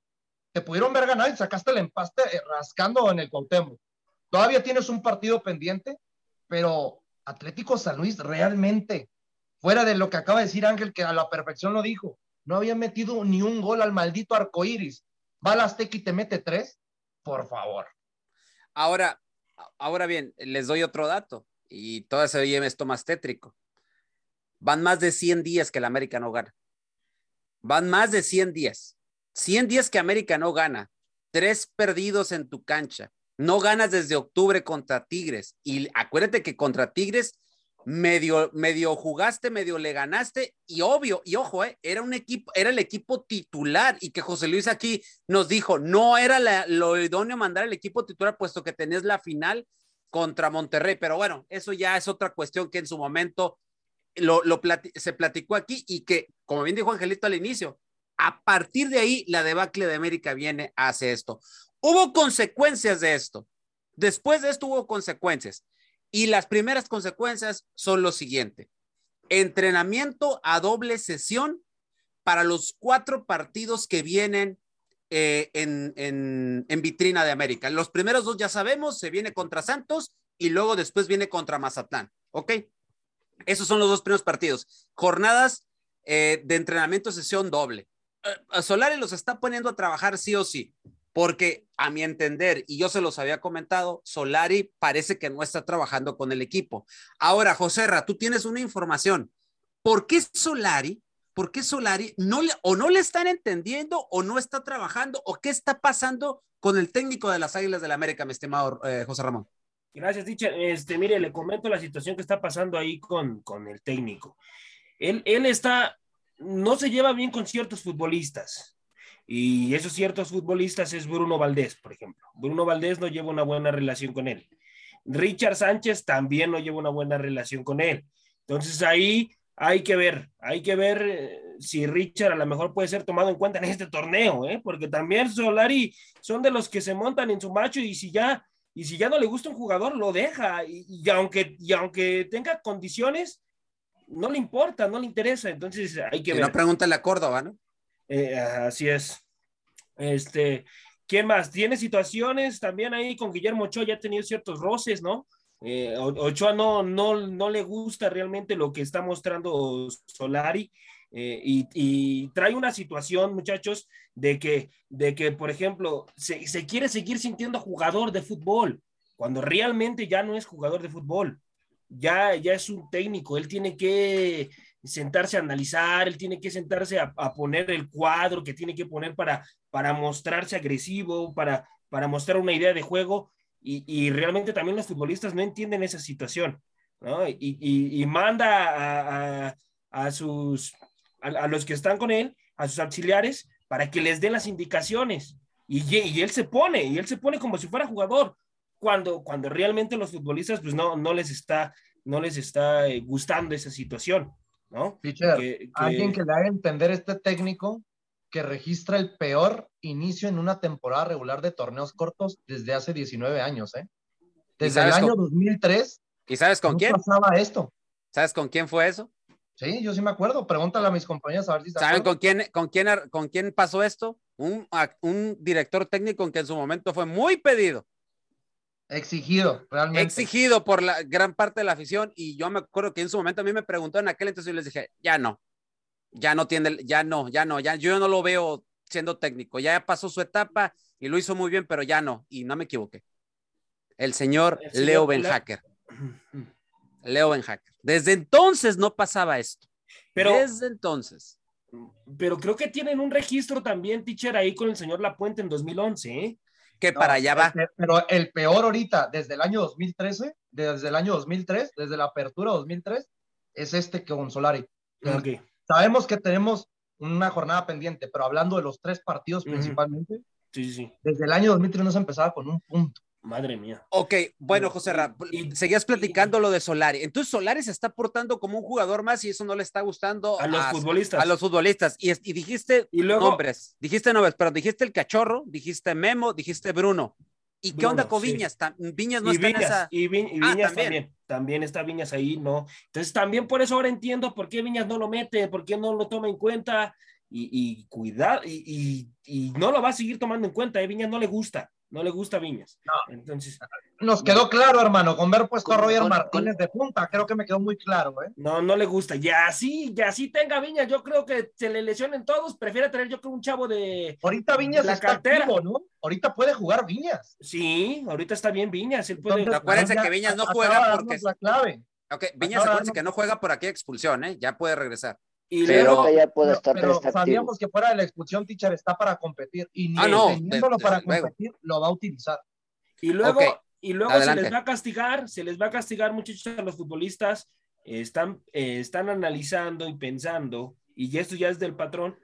Speaker 4: te pudieron ver ganar y sacaste el empaste eh, rascando en el Cuauhtémoc. Todavía tienes un partido pendiente, pero Atlético San Luis realmente, fuera de lo que acaba de decir Ángel, que a la perfección lo dijo, no había metido ni un gol al maldito arcoíris. Va al Azteca y te mete tres, por favor.
Speaker 3: Ahora, ahora bien, les doy otro dato y todo se oye esto más tétrico. Van más de 100 días que el América no gana. Van más de 100 días. 100 días que América no gana. Tres perdidos en tu cancha. No ganas desde octubre contra Tigres. Y acuérdate que contra Tigres medio, medio jugaste, medio le ganaste. Y obvio, y ojo, eh, era un equipo, era el equipo titular. Y que José Luis aquí nos dijo, no era lo idóneo mandar el equipo titular, puesto que tenés la final contra Monterrey. Pero bueno, eso ya es otra cuestión que en su momento lo, lo se platicó aquí y que, como bien dijo Angelito al inicio, a partir de ahí la debacle de América viene hace esto. Hubo consecuencias de esto. Después de esto hubo consecuencias. Y las primeras consecuencias son lo siguiente. Entrenamiento a doble sesión para los cuatro partidos que vienen eh, en, en, en vitrina de América. Los primeros dos ya sabemos, se viene contra Santos y luego después viene contra Mazatlán. ¿Ok? Esos son los dos primeros partidos. Jornadas eh, de entrenamiento sesión doble. Eh, Solari los está poniendo a trabajar sí o sí, porque a mi entender, y yo se los había comentado, Solari parece que no está trabajando con el equipo. Ahora, Joserra, tú tienes una información. ¿Por qué Solari? ¿Por qué Solari no le, o no le están entendiendo o no está trabajando o qué está pasando con el técnico de las Águilas del la América, mi estimado eh, José Ramón?
Speaker 7: Gracias, teacher. Este, mire, le comento la situación que está pasando ahí con, con el técnico. Él, él está, no se lleva bien con ciertos futbolistas. Y esos ciertos futbolistas es Bruno Valdés, por ejemplo. Bruno Valdés no lleva una buena relación con él. Richard Sánchez también no lleva una buena relación con él. Entonces ahí hay que ver, hay que ver eh, si Richard a lo mejor puede ser tomado en cuenta en este torneo, ¿eh? porque también Solari son de los que se montan en su macho y si ya y si ya no le gusta un jugador, lo deja. Y, y, aunque, y aunque tenga condiciones, no le importa, no le interesa. Entonces hay que ver.
Speaker 3: No pregúntale a Córdoba, ¿no?
Speaker 7: Eh, así es. Este, ¿quién más? Tiene situaciones también ahí con Guillermo Ochoa, ya ha tenido ciertos roces, ¿no? Eh, Ochoa no, no, no le gusta realmente lo que está mostrando Solari. Eh, y, y, trae una situación, muchachos, de que, de que por ejemplo, se, se, quiere seguir sintiendo jugador de fútbol, cuando realmente ya no es jugador de fútbol, ya, ya es un técnico, él tiene que sentarse a analizar, él tiene que sentarse a, poner el cuadro que tiene que poner para, para mostrarse agresivo, para, para mostrar una idea de juego, y, realmente también los futbolistas no entienden esa situación, ¿no? Y, y, manda a, a, sus a, los que están con él, a sus auxiliares, para que les den las indicaciones. Y, y, él se pone, y él se pone como si fuera jugador, cuando, cuando realmente los futbolistas pues no, no les está, no les está eh, gustando esa situación, ¿no?
Speaker 4: Teacher, que, que... alguien que le haga entender este técnico que registra el peor inicio en una temporada regular de torneos cortos desde hace 19 años, ¿eh? Desde el año
Speaker 3: con...
Speaker 4: 2003.
Speaker 3: ¿Y sabes con
Speaker 4: no
Speaker 3: quién?
Speaker 4: pasaba esto.
Speaker 3: ¿Sabes con quién fue eso?
Speaker 4: Sí, yo sí me acuerdo. Pregúntale a mis compañeros a ver si
Speaker 3: ¿Saben con quién, con, quién, con quién pasó esto? Un, un director técnico que en su momento fue muy pedido.
Speaker 4: Exigido, realmente.
Speaker 3: Exigido por la gran parte de la afición. Y yo me acuerdo que en su momento a mí me preguntó en aquel entonces y les dije, ya no, ya no tiene, ya no, ya no, ya yo no lo veo siendo técnico. Ya pasó su etapa y lo hizo muy bien, pero ya no. Y no me equivoqué. El señor, El señor Leo Benhacker. Leo Benhacker. Desde entonces no pasaba esto.
Speaker 7: Pero,
Speaker 3: Desde entonces.
Speaker 7: Pero creo que tienen un registro también, teacher, ahí con el señor Lapuente en 2011, ¿eh?
Speaker 3: Que no, para allá va.
Speaker 4: Pero el peor ahorita, desde el año 2013, desde el año 2003, desde la apertura 2003, es este con Solari.
Speaker 7: Okay.
Speaker 4: Sabemos que tenemos una jornada pendiente, pero hablando de los tres partidos uh -huh. principalmente,
Speaker 7: sí, sí.
Speaker 4: desde el año 2003 no se empezaba con un punto.
Speaker 7: Madre mía.
Speaker 3: Ok, bueno, José Ra, y seguías platicando lo de Solari. Entonces Solari se está portando como un jugador más y eso no le está gustando
Speaker 7: a, a los futbolistas.
Speaker 3: A los futbolistas. Y, y dijiste
Speaker 7: y luego,
Speaker 3: nombres, dijiste nombres, pero dijiste el cachorro, dijiste Memo, dijiste Bruno. ¿Y Bruno, qué onda con sí. Viñas? Viñas no
Speaker 7: y
Speaker 3: está
Speaker 7: Viñas,
Speaker 3: en esa.
Speaker 7: Y, y Viñas ah, ¿también? también. también. está Viñas ahí, ¿no? Entonces también por eso ahora entiendo por qué Viñas no lo mete, por qué no lo toma en cuenta y, y cuidado, y, y, no lo va a seguir tomando en cuenta, ¿eh? Viñas no le gusta no le gusta Viñas.
Speaker 4: No.
Speaker 7: Entonces,
Speaker 4: nos quedó claro, hermano, con ver puesto con, a Roger con, Martínez con... de punta, creo que me quedó muy claro, ¿eh?
Speaker 7: No, no le gusta. Ya sí, ya sí tenga Viñas, yo creo que se le lesionen todos, prefiere tener yo creo un chavo de
Speaker 4: Ahorita Viñas
Speaker 7: la
Speaker 4: está
Speaker 7: cartera,
Speaker 4: activo, ¿no? Ahorita puede jugar Viñas.
Speaker 7: Sí, ahorita está bien Viñas, él puede.
Speaker 3: Entonces, acuérdense que Viñas no juega porque
Speaker 4: la clave.
Speaker 3: Ok, Viñas acuérdense que no juega por aquí expulsión, ¿eh? Ya puede regresar.
Speaker 6: Y pero, ya puede estar,
Speaker 4: pero, sabíamos que fuera de la expulsión, teacher está para competir y ni
Speaker 3: ah, no,
Speaker 4: teniéndolo
Speaker 3: de,
Speaker 4: para
Speaker 3: de,
Speaker 4: competir, luego. lo va a utilizar.
Speaker 7: Y luego, okay. y luego se les va a castigar, se les va a castigar muchachos a los futbolistas, eh, están, eh, están analizando y pensando, y esto ya es del patrón,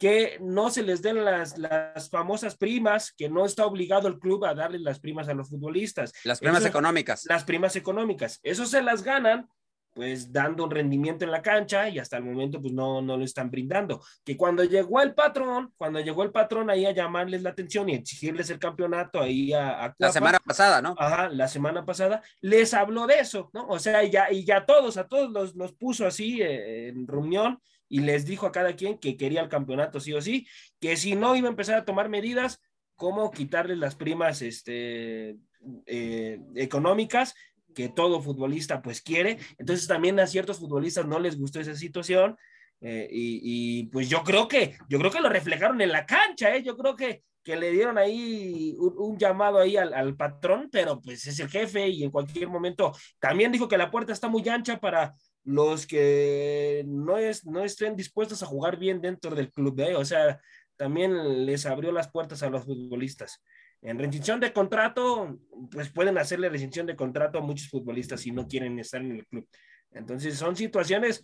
Speaker 7: que no se les den las, las famosas primas, que no está obligado el club a darles las primas a los futbolistas.
Speaker 3: Las primas
Speaker 7: Eso,
Speaker 3: económicas.
Speaker 7: Las primas económicas. Eso se las ganan pues dando un rendimiento en la cancha y hasta el momento pues no, no lo están brindando. Que cuando llegó el patrón, cuando llegó el patrón ahí a llamarles la atención y exigirles el campeonato ahí a, a
Speaker 3: La semana pasada, ¿no?
Speaker 7: Ajá, la semana pasada, les habló de eso, ¿no? O sea, ya, y ya todos, a todos los, los puso así eh, en reunión y les dijo a cada quien que quería el campeonato sí o sí, que si no iba a empezar a tomar medidas como quitarles las primas este, eh, económicas que todo futbolista pues quiere. Entonces también a ciertos futbolistas no les gustó esa situación eh, y, pues yo creo que yo creo que lo reflejaron en la cancha, ¿eh? yo creo que, que le dieron ahí un, llamado ahí al, al, patrón, pero pues es el jefe y en cualquier momento también dijo que la puerta está muy ancha para los que no, es, no estén dispuestos a jugar bien dentro del club, ¿eh? o sea, también les abrió las puertas a los futbolistas. En rescisión de contrato, pues pueden hacerle rescisión de contrato a muchos futbolistas si no quieren estar en el club. Entonces son situaciones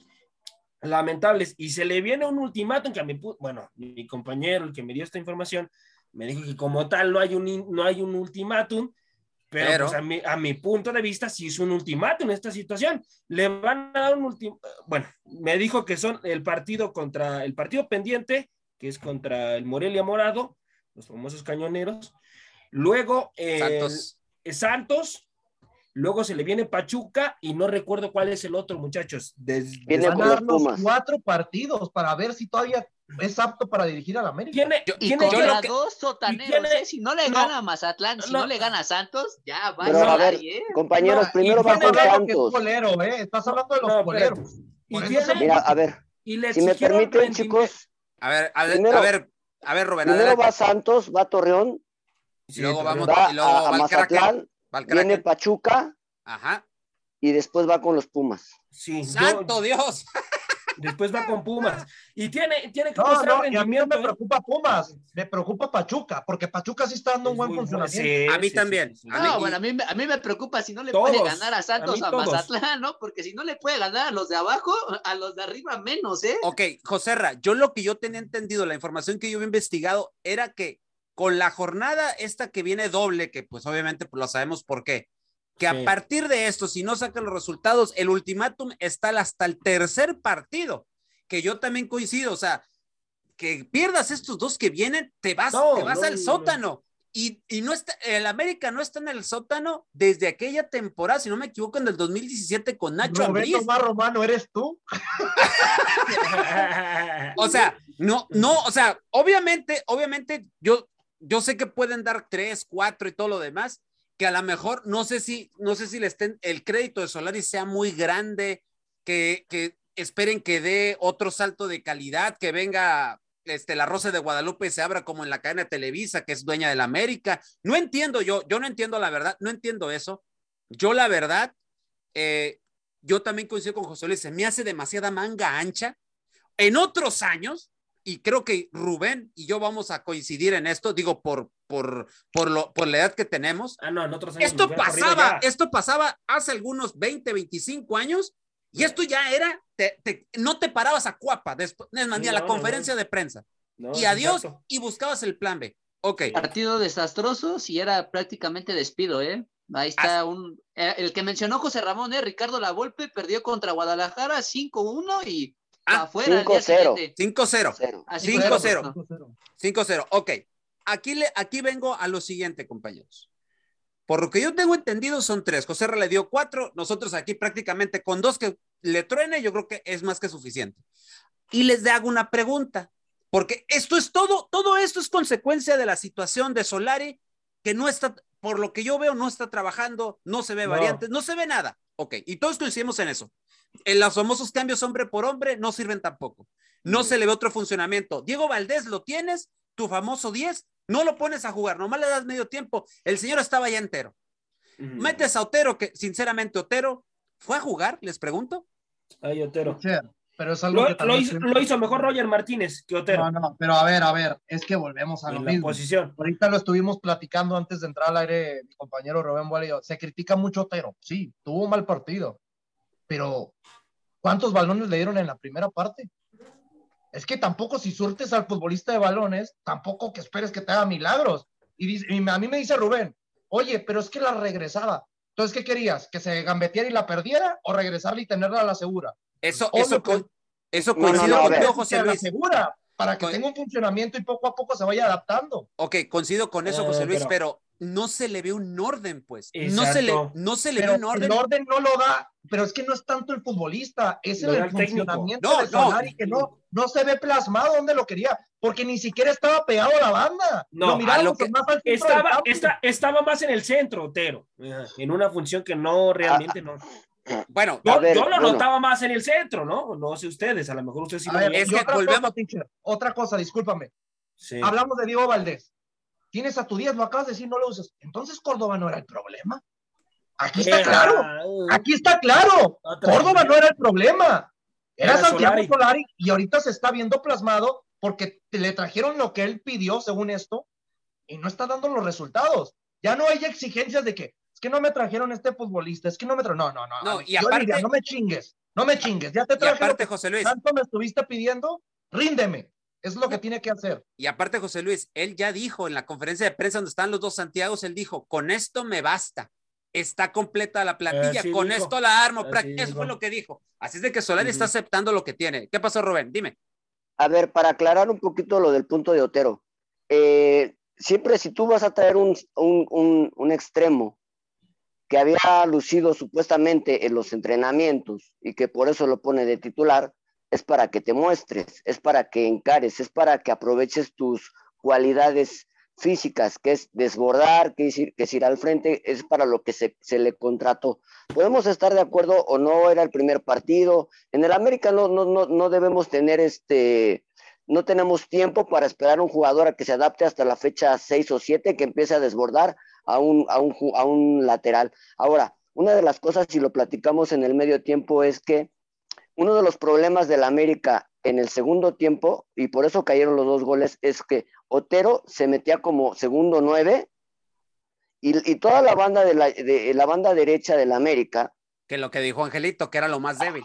Speaker 7: lamentables y se le viene un ultimátum que a mi, bueno, mi compañero, el que me dio esta información, me dijo que como tal no hay un, no hay un ultimátum, pero, pero... Pues a, mi, a mi punto de vista sí es un ultimátum esta situación. Le van a dar un último, bueno, me dijo que son el partido contra, el partido pendiente, que es contra el Morelia Morado, los famosos cañoneros, luego eh, Santos. Santos Luego se le viene Pachuca y no recuerdo cuál es el otro, muchachos.
Speaker 4: Des, viene cuatro partidos para ver si todavía es apto para dirigir a la América.
Speaker 5: ¿Tiene, y tiene contra que... dos sotaneros, tiene... ¿eh? Si no le no, gana a Mazatlán, si no, no, le gana a Santos, ya va
Speaker 6: Pero, a ver, ¿eh? compañeros, primero va con Santos.
Speaker 4: ¿eh? Estás hablando de los coleros.
Speaker 6: Y tiene, Mira, a ver, si me permiten, chicos.
Speaker 3: A ver, a ver, primero, a ver, a ver, Rubén.
Speaker 6: Primero va Santos, va Torreón.
Speaker 3: Sí, luego vamos
Speaker 6: va
Speaker 3: y luego
Speaker 6: a, a Mazatlán, viene Pachuca.
Speaker 3: Ajá.
Speaker 6: Y después va con los Pumas.
Speaker 7: Sí.
Speaker 3: ¡Santo yo, Dios!
Speaker 7: Después va con Pumas. Y tiene, tiene que
Speaker 4: no, mostrar no, rendimiento. Y a mí no me preocupa Pumas, me preocupa Pachuca, porque Pachuca sí está dando un buen funcionamiento.
Speaker 3: Sí, a mí sí, también.
Speaker 5: Sí, no, a bueno, a mí, a mí me preocupa si no le todos, puede ganar a Santos a, a Mazatlán, ¿no? Porque si no le puede ganar a los de abajo, a los de arriba menos, ¿eh?
Speaker 3: Ok, Joserra, yo lo que yo tenía entendido, la información que yo había investigado, era que con la jornada esta que viene doble, que pues obviamente pues, lo sabemos por qué, que sí. a partir de esto, si no sacan los resultados, el ultimátum está hasta el tercer partido, que yo también coincido, o sea, que pierdas estos dos que vienen, te vas, no, te vas no, al sótano. No. Y, y, no está, el América no está en el sótano desde aquella temporada, si no me equivoco, en el 2017 con Nacho
Speaker 4: Roberto Más Romano, ¿eres tú?
Speaker 3: o sea, no, no, o sea, obviamente, obviamente, yo, yo sé que pueden dar tres, cuatro y todo lo demás, que a lo mejor no sé si, no sé si le estén, el crédito de Solari sea muy grande, que, que esperen que dé otro salto de calidad, que venga este, la Rosa de Guadalupe se abra como en la cadena Televisa, que es dueña de la América. No entiendo yo, yo no entiendo la verdad, no entiendo eso. Yo la verdad, eh, yo también coincido con José Luis, se me hace demasiada manga ancha. En otros años, y creo que Rubén y yo vamos a coincidir en esto, digo, por, por, por, lo, por la edad que tenemos.
Speaker 7: Ah, no, en otros años
Speaker 3: esto pasaba, esto pasaba hace algunos 20, 25 años, y esto ya era, te, te, no te parabas a cuapa, después, es más, ni a la no, conferencia no, de prensa. y adiós, exacto. y buscabas el plan B. Ok.
Speaker 5: Partido desastroso, si era prácticamente despido, ¿eh? Ahí está un. Eh, el que mencionó José Ramón, ¿eh? Ricardo Lavolpe perdió contra Guadalajara 5-1 y
Speaker 3: Ah,
Speaker 5: afuera
Speaker 6: 5-0.
Speaker 3: 5-0. 5-0. 5-0. Ok. Aquí, le, aquí vengo a lo siguiente, compañeros. Por lo que yo tengo entendido, son tres. José le dio cuatro. Nosotros aquí prácticamente con dos que le truene, yo creo que es más que suficiente. Y les hago una pregunta, porque esto es todo, todo esto es consecuencia de la situación de Solari, que no está, por lo que yo veo, no está trabajando, no se ve no. variantes, no se ve nada. Ok, y todos coincidimos en eso en los famosos cambios hombre por hombre no sirven tampoco. No se le ve otro funcionamiento. Diego Valdés lo tienes, tu famoso 10, no lo pones a jugar, nomás le das medio tiempo. El señor estaba ya entero. Mm. Metes a Otero, que sinceramente Otero fue a jugar, les pregunto.
Speaker 7: Ay, Otero.
Speaker 4: Pero es algo
Speaker 7: lo, que lo, hizo, lo, hizo, mejor Roger Martínez que Otero.
Speaker 4: No, no, pero a ver, a ver, es que volvemos a
Speaker 7: en
Speaker 4: lo
Speaker 7: la
Speaker 4: mismo.
Speaker 7: posición.
Speaker 4: Ahorita lo estuvimos platicando antes de entrar al aire, mi compañero Rubén Bolillo. Se critica mucho Otero. Sí, tuvo un mal partido, pero ¿Cuántos balones le dieron en la primera parte? Es que tampoco si surtes al futbolista de balones, tampoco que esperes que te haga milagros. Y, dice, y a mí me dice Rubén, oye, pero es que la regresaba. Entonces, ¿qué querías? ¿Que se gambeteara y la perdiera o regresarla y tenerla a la segura?
Speaker 3: Eso, eso, que... eso coincido no, no, contigo, José Luis.
Speaker 4: La segura, para que Con... tenga un funcionamiento y poco a poco se vaya adaptando.
Speaker 3: Ok, coincido con eso, José Luis, eh, pero... pero no se le ve un orden, pues. Exacto. No se le, no se le
Speaker 4: pero
Speaker 3: ve un orden.
Speaker 4: El orden no lo da pero es que no es tanto el futbolista, es el,
Speaker 7: el
Speaker 4: funcionamiento
Speaker 3: No,
Speaker 4: de
Speaker 3: no.
Speaker 4: Solari que no, no se ve plasmado donde lo quería, porque ni siquiera estaba pegado a la banda.
Speaker 7: No,
Speaker 4: lo
Speaker 7: a
Speaker 3: lo que-
Speaker 4: más al
Speaker 7: Estaba, estaba más en el centro, Otero, en una función que no realmente no.
Speaker 3: Bueno,
Speaker 7: Yo,
Speaker 6: A ver,
Speaker 7: yo lo
Speaker 6: bueno.
Speaker 7: notaba más en el centro, ¿no? No sé ustedes, a lo mejor ustedes sí lo
Speaker 4: ver.
Speaker 3: Es que
Speaker 4: otra
Speaker 3: volvemos-
Speaker 4: cosa, teacher, otra cosa, discúlpame.
Speaker 7: Sí.
Speaker 4: Hablamos de Diego Valdés. Tienes a tu 10, lo acabas de decir, no lo usas. Entonces Córdoba no era el problema. Aquí está
Speaker 7: Era-
Speaker 4: claro. Aquí está claro.
Speaker 7: Otra-
Speaker 4: Córdoba no era el problema. Era,
Speaker 7: Era
Speaker 4: Santiago
Speaker 7: Solari.
Speaker 4: Solari. y ahorita se está viendo plasmado porque le trajeron lo que él pidió, según esto, y no está dando los resultados. Ya no hay exigencias de que es que no me trajeron este futbolista, es que no me trajeron. No, no, no.
Speaker 3: No, y aparte-
Speaker 4: diría, no me chingues, no me chingues. Ya te traje lo
Speaker 3: aparte,
Speaker 4: que
Speaker 3: José Luis,
Speaker 4: tanto me estuviste pidiendo, ríndeme. Es lo que tiene que hacer.
Speaker 3: y aparte, José Luis, él ya dijo en la conferencia de prensa donde están los dos Santiagos, él dijo, con esto me basta. Está completa la plantilla, con
Speaker 7: dijo.
Speaker 3: esto la armo. Eso
Speaker 7: dijo.
Speaker 3: fue lo que dijo. Así es de que Solari está aceptando lo que tiene. ¿Qué pasó, Rubén? Dime.
Speaker 6: A ver, para aclarar un poquito lo del punto de Otero, eh, siempre si tú vas a traer un, un- un- un extremo que había lucido supuestamente en los entrenamientos y que por eso lo pone de titular, es para que te muestres, es para que encares, es para que aproveches tus cualidades físicas, que es desbordar, que es ir, que ir al frente, es para lo que se, se le contrató. Podemos estar de acuerdo o no, era el primer partido. En el América no, no, no, no debemos tener este, no tenemos tiempo para esperar a un jugador a que se adapte hasta la fecha 6 o 7, que empiece a desbordar a un, a un, a un lateral. Ahora, una de las cosas, si lo platicamos en el medio tiempo, es que uno de los problemas del América en el segundo tiempo, y por eso cayeron los dos goles, es que Otero se metía como segundo nueve y, y toda la banda de la, de la banda derecha del América
Speaker 3: Que lo que dijo Angelito, que era lo más débil.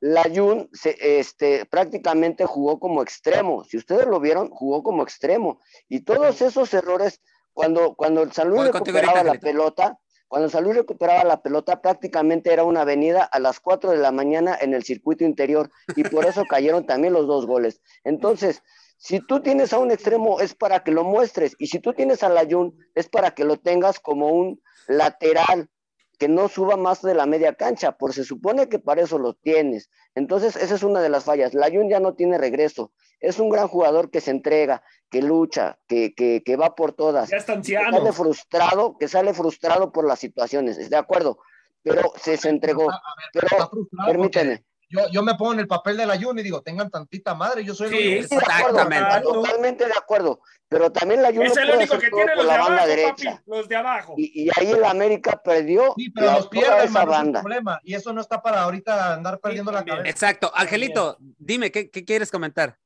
Speaker 6: Layun se, este, prácticamente jugó como extremo. Si ustedes lo vieron, jugó como extremo. Y todos esos errores, cuando, cuando el San Luis recuperaba la pelota, cuando Luis recuperaba la pelota, prácticamente era una avenida a las 4 de la mañana en el circuito interior. Y por eso cayeron también los dos goles. Entonces, si tú tienes a un extremo, es para que lo muestres. Y si tú tienes a Layun, es para que lo tengas como un lateral que no suba más de la media cancha, por se supone que para eso lo tienes. Entonces, esa es una de las fallas. Layun ya no tiene regreso. Es un gran jugador que se entrega, que lucha, que, que, que va por todas.
Speaker 7: Ya está
Speaker 6: Que
Speaker 7: anciano.
Speaker 6: sale frustrado, que sale frustrado por las situaciones, de acuerdo, pero se, se entregó. Pero,
Speaker 4: está frustrado
Speaker 6: Permíteme.
Speaker 4: Yo, yo me pongo en el papel del ayuno y digo, tengan tantita madre, yo soy el
Speaker 7: Sí,
Speaker 4: único
Speaker 6: de acuerdo,
Speaker 3: Exactamente.
Speaker 7: Exacto.
Speaker 6: totalmente de acuerdo. Pero también
Speaker 7: Es
Speaker 6: no
Speaker 7: el único que tiene los de
Speaker 6: la
Speaker 7: abajo,
Speaker 6: derecha.
Speaker 7: papi. Los de abajo.
Speaker 6: Y, y ahí el América perdió
Speaker 4: Sí, pero
Speaker 6: la-
Speaker 4: los
Speaker 6: toda
Speaker 4: pierden,
Speaker 6: esa
Speaker 4: el
Speaker 6: banda.
Speaker 4: problema. Y eso no está para ahorita andar perdiendo la cabeza.
Speaker 3: Exacto. Angelito, dime, ¿qué, qué quieres comentar?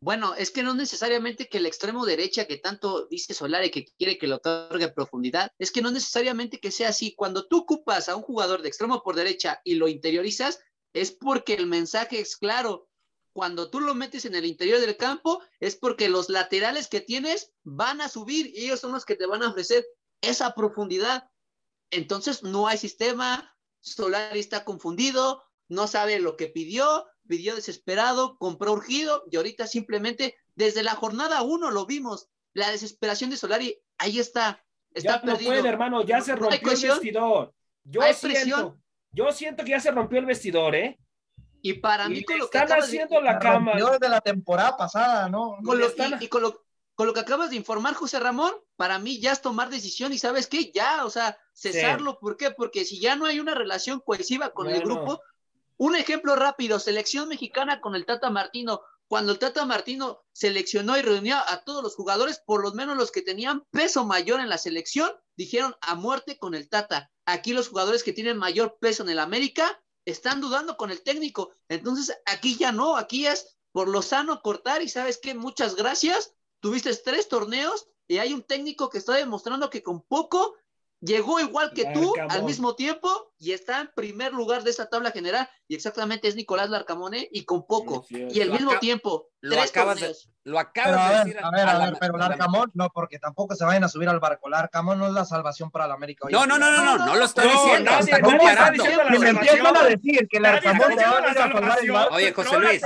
Speaker 5: Bueno, es que no necesariamente que el extremo derecha que tanto dice Solari que quiere que le otorgue profundidad, es que no necesariamente que sea así. Cuando tú ocupas a un jugador de extremo por derecha y lo interiorizas, es porque el mensaje es claro. Cuando tú lo metes en el interior del campo, es porque los laterales que tienes van a subir y ellos son los que te van a ofrecer esa profundidad. Entonces no hay sistema, Solari está confundido, no sabe lo que pidió, pidió desesperado, compró urgido y ahorita simplemente desde la jornada uno lo vimos. La desesperación de Solari, ahí está. Está
Speaker 7: ya no
Speaker 5: perdido.
Speaker 7: puede, hermano, ya
Speaker 5: No-
Speaker 7: se
Speaker 5: no
Speaker 7: rompió el vestidor. Yo
Speaker 5: Hay
Speaker 7: siento,
Speaker 5: presión.
Speaker 7: Yo siento que ya se rompió el vestidor, ¿eh?
Speaker 5: Y para mí
Speaker 7: Y
Speaker 5: con lo que
Speaker 7: están
Speaker 5: de-
Speaker 7: haciendo la cama.
Speaker 4: desde la temporada pasada, ¿no?
Speaker 5: con lo-
Speaker 7: están-
Speaker 5: y, y con lo, con lo que acabas de informar, José Ramón, para mí ya es tomar decisión y sabes qué, ya, o sea, cesarlo. ¿Por qué? Porque si ya no hay una relación cohesiva con el grupo, un ejemplo rápido, selección mexicana con el Tata Martino. Cuando el Tata Martino seleccionó y reunió a todos los jugadores, por lo menos los que tenían peso mayor en la selección, dijeron a muerte con el Tata. Aquí los jugadores que tienen mayor peso en el América están dudando con el técnico. Entonces, aquí ya no, aquí es por lo sano cortar y sabes qué, muchas gracias. Tuviste tres torneos y hay un técnico que está demostrando que con poco llegó igual que tú
Speaker 7: Larcamón.
Speaker 5: al mismo tiempo y está en primer lugar de esta tabla general y exactamente es Nicolás Larcamone y con poco
Speaker 7: Sí,
Speaker 5: y al mismo tiempo
Speaker 3: lo
Speaker 5: tres
Speaker 3: acabas de-. Lo
Speaker 4: Pero
Speaker 3: acabas
Speaker 4: a
Speaker 3: de
Speaker 4: ver,
Speaker 3: decir.
Speaker 4: a ver, a
Speaker 3: la-
Speaker 4: ver, pero
Speaker 3: a la-
Speaker 4: Larcamón, no, porque tampoco se vayan a subir al barco. Larcamón no es la salvación para la América. hoy
Speaker 3: No, no, no, no, no, no lo estoy
Speaker 7: No,
Speaker 3: diciendo.
Speaker 7: nadie-
Speaker 3: está
Speaker 4: nadie está
Speaker 3: comparando.
Speaker 7: diciendo la
Speaker 4: Si me empiezan a decir que Larcamón te va a a salvar el barco.
Speaker 3: Oye, José Luis.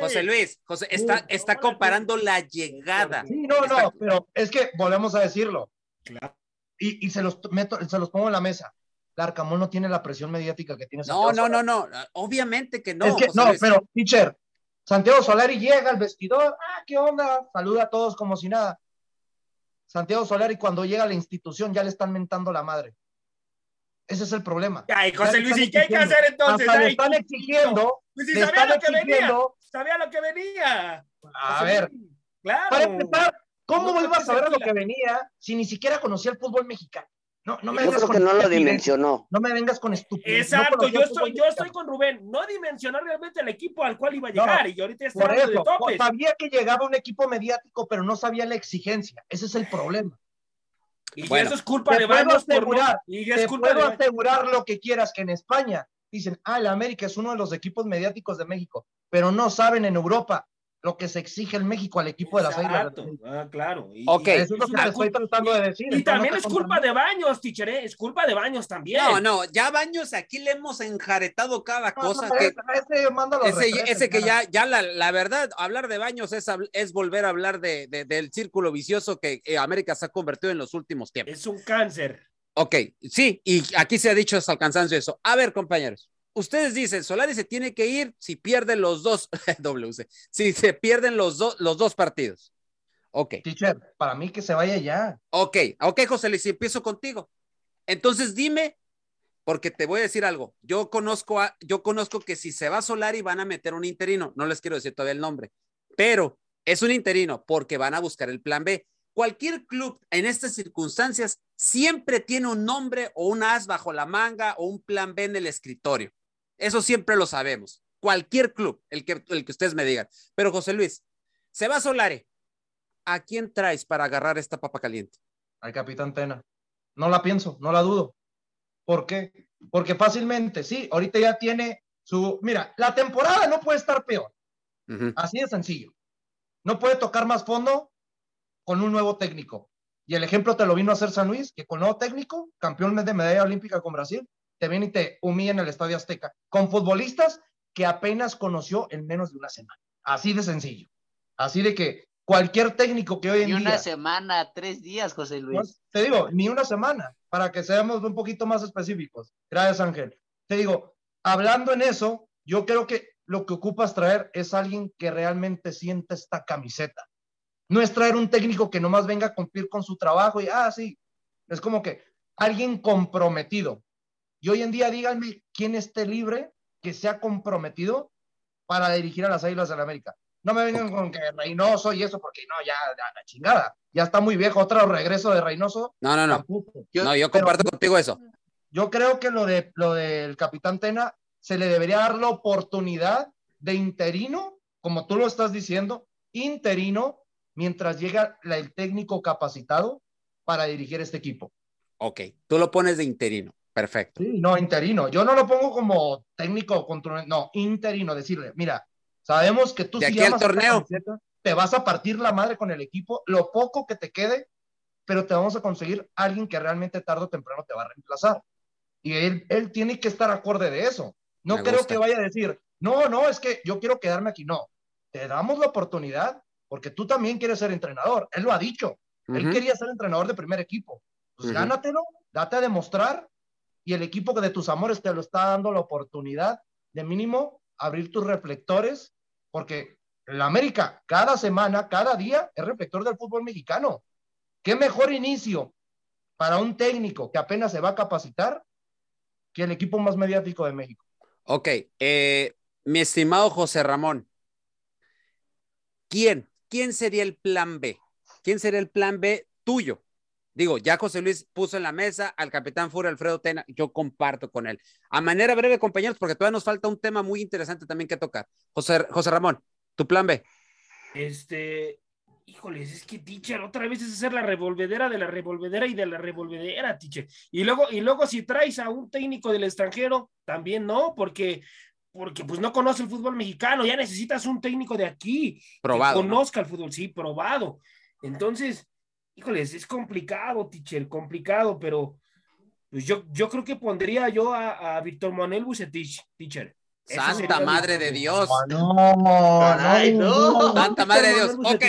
Speaker 3: José Luis, José, está, está comparando la llegada.
Speaker 4: Sí, no, no, pero es que volvemos a decirlo.
Speaker 7: Claro.
Speaker 4: Y, y se los meto, se los pongo en la mesa. Larcamón no tiene la presión mediática que tiene
Speaker 3: No,
Speaker 4: Santiago
Speaker 3: no,
Speaker 4: Solari.
Speaker 3: no, no. Obviamente que no.
Speaker 4: es que,
Speaker 3: José
Speaker 4: no, pero, teacher, Santiago Solari llega al vestidor, ah, ¿qué onda? Saluda a todos como si nada. Santiago Solari cuando llega a la institución ya le están mentando la madre. Ese es el problema.
Speaker 7: Ay, José Luis, ¿y qué hay que hacer entonces?
Speaker 4: Hasta le están exigiendo,
Speaker 7: Pues si sabía lo que venía, sabía lo que venía.
Speaker 4: A
Speaker 7: José
Speaker 4: ver,
Speaker 7: Luis, Claro.
Speaker 4: para empezar, ¿cómo
Speaker 7: No
Speaker 4: iba a
Speaker 7: te
Speaker 4: saber lo que venía si ni siquiera conocía el fútbol mexicano? No, no me
Speaker 6: Yo
Speaker 4: vengas
Speaker 6: creo
Speaker 4: con
Speaker 6: que no lo
Speaker 4: estupidez.
Speaker 6: dimensionó.
Speaker 4: No me vengas con estupidez. No
Speaker 7: Exacto, yo estoy, yo estoy con Rubén. No dimensionar realmente el equipo al cual iba a
Speaker 4: No,
Speaker 7: llegar. y ahorita está
Speaker 4: Por
Speaker 7: hablando de
Speaker 4: eso, pues,
Speaker 7: topes.
Speaker 4: sabía que llegaba un equipo mediático, pero no sabía la exigencia. Ese es el problema.
Speaker 7: Y
Speaker 3: Bueno,
Speaker 7: eso es culpa
Speaker 4: te
Speaker 7: de
Speaker 4: puedo
Speaker 7: Baños por
Speaker 4: asegurar,
Speaker 7: Y
Speaker 4: Te
Speaker 7: es culpa de
Speaker 4: puedo asegurar lo que quieras, que en España dicen, ah, el América es uno de los equipos mediáticos de México, pero no saben en Europa lo que se exige en México al equipo de las Águilas.
Speaker 7: Exacto. Ah, claro. Y-
Speaker 3: Ok.
Speaker 7: y
Speaker 4: Eso es lo que
Speaker 7: una
Speaker 4: te estoy
Speaker 7: culpa-
Speaker 4: tratando de decir.
Speaker 7: Y también es culpa de Baños, teacher, ¿eh? es culpa de Baños también.
Speaker 3: No, no, ya Baños aquí le hemos enjaretado cada
Speaker 4: No,
Speaker 3: cosa
Speaker 4: no,
Speaker 3: que
Speaker 4: ese,
Speaker 3: que ya, ya la, la verdad, hablar de Baños es, volver a hablar de, de- del círculo vicioso que eh, América se ha convertido en los últimos tiempos.
Speaker 7: Es un cáncer.
Speaker 3: Ok, sí, y aquí se ha dicho hasta el cansancio eso. A ver, compañeros, ustedes dicen, Solari se tiene que ir si pierden los dos, WC, si se pierden los, dos los dos partidos. Ok,
Speaker 4: Teacher, para mí que se vaya ya.
Speaker 3: ok, ok, José Luis, empiezo contigo. Entonces dime, porque te voy a decir algo. Yo conozco, a, yo conozco que si se va Solari van a meter un interino. No les quiero decir todavía el nombre, pero es un interino porque van a buscar el plan B. Cualquier club en estas circunstancias siempre tiene un nombre o un as bajo la manga o un plan B en el escritorio. Eso siempre lo sabemos. Cualquier club, el que, el que ustedes me digan. Pero José Luis, se va Solari. ¿A quién traes para agarrar esta papa caliente?
Speaker 4: al capitán Tena. No la pienso, no la dudo. ¿Por qué? Porque fácilmente, sí, ahorita ya tiene su... Mira, la temporada no puede estar peor, así de sencillo. No puede tocar más fondo con un nuevo técnico. Y el ejemplo te lo vino a hacer San Luis, que con nuevo técnico, campeón de medalla olímpica con Brasil, te viene y te humilla en el Estadio Azteca, con futbolistas que apenas conoció en menos de una semana. Así de sencillo. Así de que cualquier técnico que hoy en
Speaker 5: Y una
Speaker 4: día...
Speaker 5: semana, tres días, José Luis.
Speaker 4: Pues, te digo, ni una semana, para que seamos un poquito más específicos. Gracias, Ángel. Te digo, hablando en eso, yo creo que lo que ocupas traer es alguien que realmente sienta esta camiseta. No es traer un técnico que nomás venga a cumplir con su trabajo y, ah, sí, es como que alguien comprometido. Y hoy en día díganme quién esté libre, que sea comprometido para dirigir a las Águilas del la América. No me vengan con que Reynoso y eso, porque no, ya, ya, la chingada. Ya está muy viejo. Otro regreso de Reynoso.
Speaker 3: No, no, no.
Speaker 5: Yo-
Speaker 3: No, yo
Speaker 4: pero-
Speaker 3: comparto contigo eso.
Speaker 4: Yo creo que lo, de, lo del capitán Tena se le debería dar la oportunidad de interino, como tú lo estás diciendo, interino, mientras llega la- el técnico capacitado para dirigir este equipo.
Speaker 3: Ok, tú lo pones de interino. Perfecto.
Speaker 4: Sí, no, interino. Yo no lo pongo como técnico, control, no, interino, decirle, mira, sabemos que tú
Speaker 3: De
Speaker 4: si
Speaker 3: aquí
Speaker 4: llamas a esta
Speaker 3: torneo.
Speaker 4: camiseta, te vas a partir la madre con el equipo, lo poco que te quede, pero te vamos a conseguir alguien que realmente tarde o temprano te va a reemplazar. Y él, él tiene que estar acorde de eso. No
Speaker 3: Me
Speaker 4: creo
Speaker 3: gusta.
Speaker 4: que vaya a decir, no, no, es que yo quiero quedarme aquí. No, te damos la oportunidad porque tú también quieres ser entrenador. Él lo ha dicho. Él
Speaker 3: Ujú.
Speaker 4: quería ser entrenador de primer equipo. Pues
Speaker 3: Ujú.
Speaker 4: gánatelo, date a demostrar y el equipo de tus amores te lo está dando la oportunidad de mínimo abrir tus reflectores porque la América cada semana, cada día es reflector del fútbol mexicano. ¿Qué mejor inicio para un técnico que apenas se va a capacitar que el equipo más mediático de México?
Speaker 3: Ok, eh, mi estimado José Ramón, ¿quién? ¿Quién sería el plan B? ¿Quién sería el plan B tuyo? Digo, ya José Luis puso en la mesa al capitán Furia Alfredo Tena, yo comparto con él. A manera breve, compañeros, porque todavía nos falta un tema muy interesante también que tocar. José, José Ramón, tu plan B.
Speaker 7: Este, híjoles, es que teacher, otra vez es hacer la revolvedera de la revolvedera y de la revolvedera, teacher. Y luego, y luego si traes a un técnico del extranjero, también no, porque, porque pues no conoce el fútbol mexicano, ya necesitas un técnico de aquí,
Speaker 3: Probado,
Speaker 7: que
Speaker 3: ¿no?
Speaker 7: conozca el fútbol, sí, probado. Entonces, híjoles, es complicado, teacher, complicado, pero pues yo, yo creo que pondría yo a, a Víctor Manuel Bucetich, teacher.
Speaker 3: Santa
Speaker 7: mi
Speaker 3: madre de. Dios.
Speaker 4: No,
Speaker 5: Caray, no.
Speaker 4: no.
Speaker 3: Santa madre de Dios. Ok.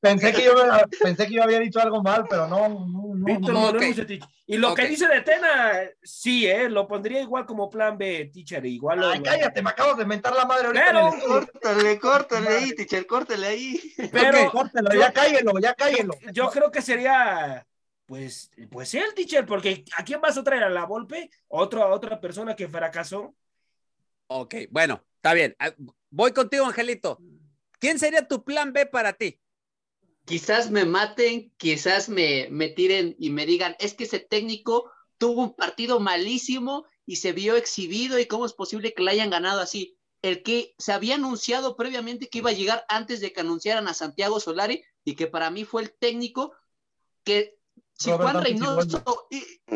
Speaker 4: Pensé que, yo, pensé que yo había dicho algo mal, pero no, no, no,
Speaker 7: Víctor
Speaker 4: no.
Speaker 7: Manuel
Speaker 3: ok.
Speaker 7: Bucetich. Y lo que dice de Tena, sí, ¿eh? Lo pondría igual como plan B, teacher. Igual lo-
Speaker 4: Ay, cállate, me acabas de mentar la madre ahorita.
Speaker 7: Pero-.
Speaker 5: Córtale, córtale ahí, teacher, córtale ahí.
Speaker 7: Pero
Speaker 4: Córtelo, ya cállelo, ya cállelo.
Speaker 7: yo creo que sería, pues, pues el teacher, porque ¿a quién vas a traer? ¿A la Volpe? ¿Otro, a otra persona que fracasó?
Speaker 3: Ok, bueno, está bien. Ah, Voy contigo, Angelito. ¿Quién sería tu plan B para ti?
Speaker 5: Quizás me maten, quizás me, me tiren y me digan, es que ese técnico tuvo un partido malísimo y se vio exhibido y cómo es posible que le hayan ganado así. El que se había anunciado previamente que iba a llegar antes de que anunciaran a Santiago Solari y que para mí fue el técnico que si
Speaker 4: Robert
Speaker 5: Juan Reynoso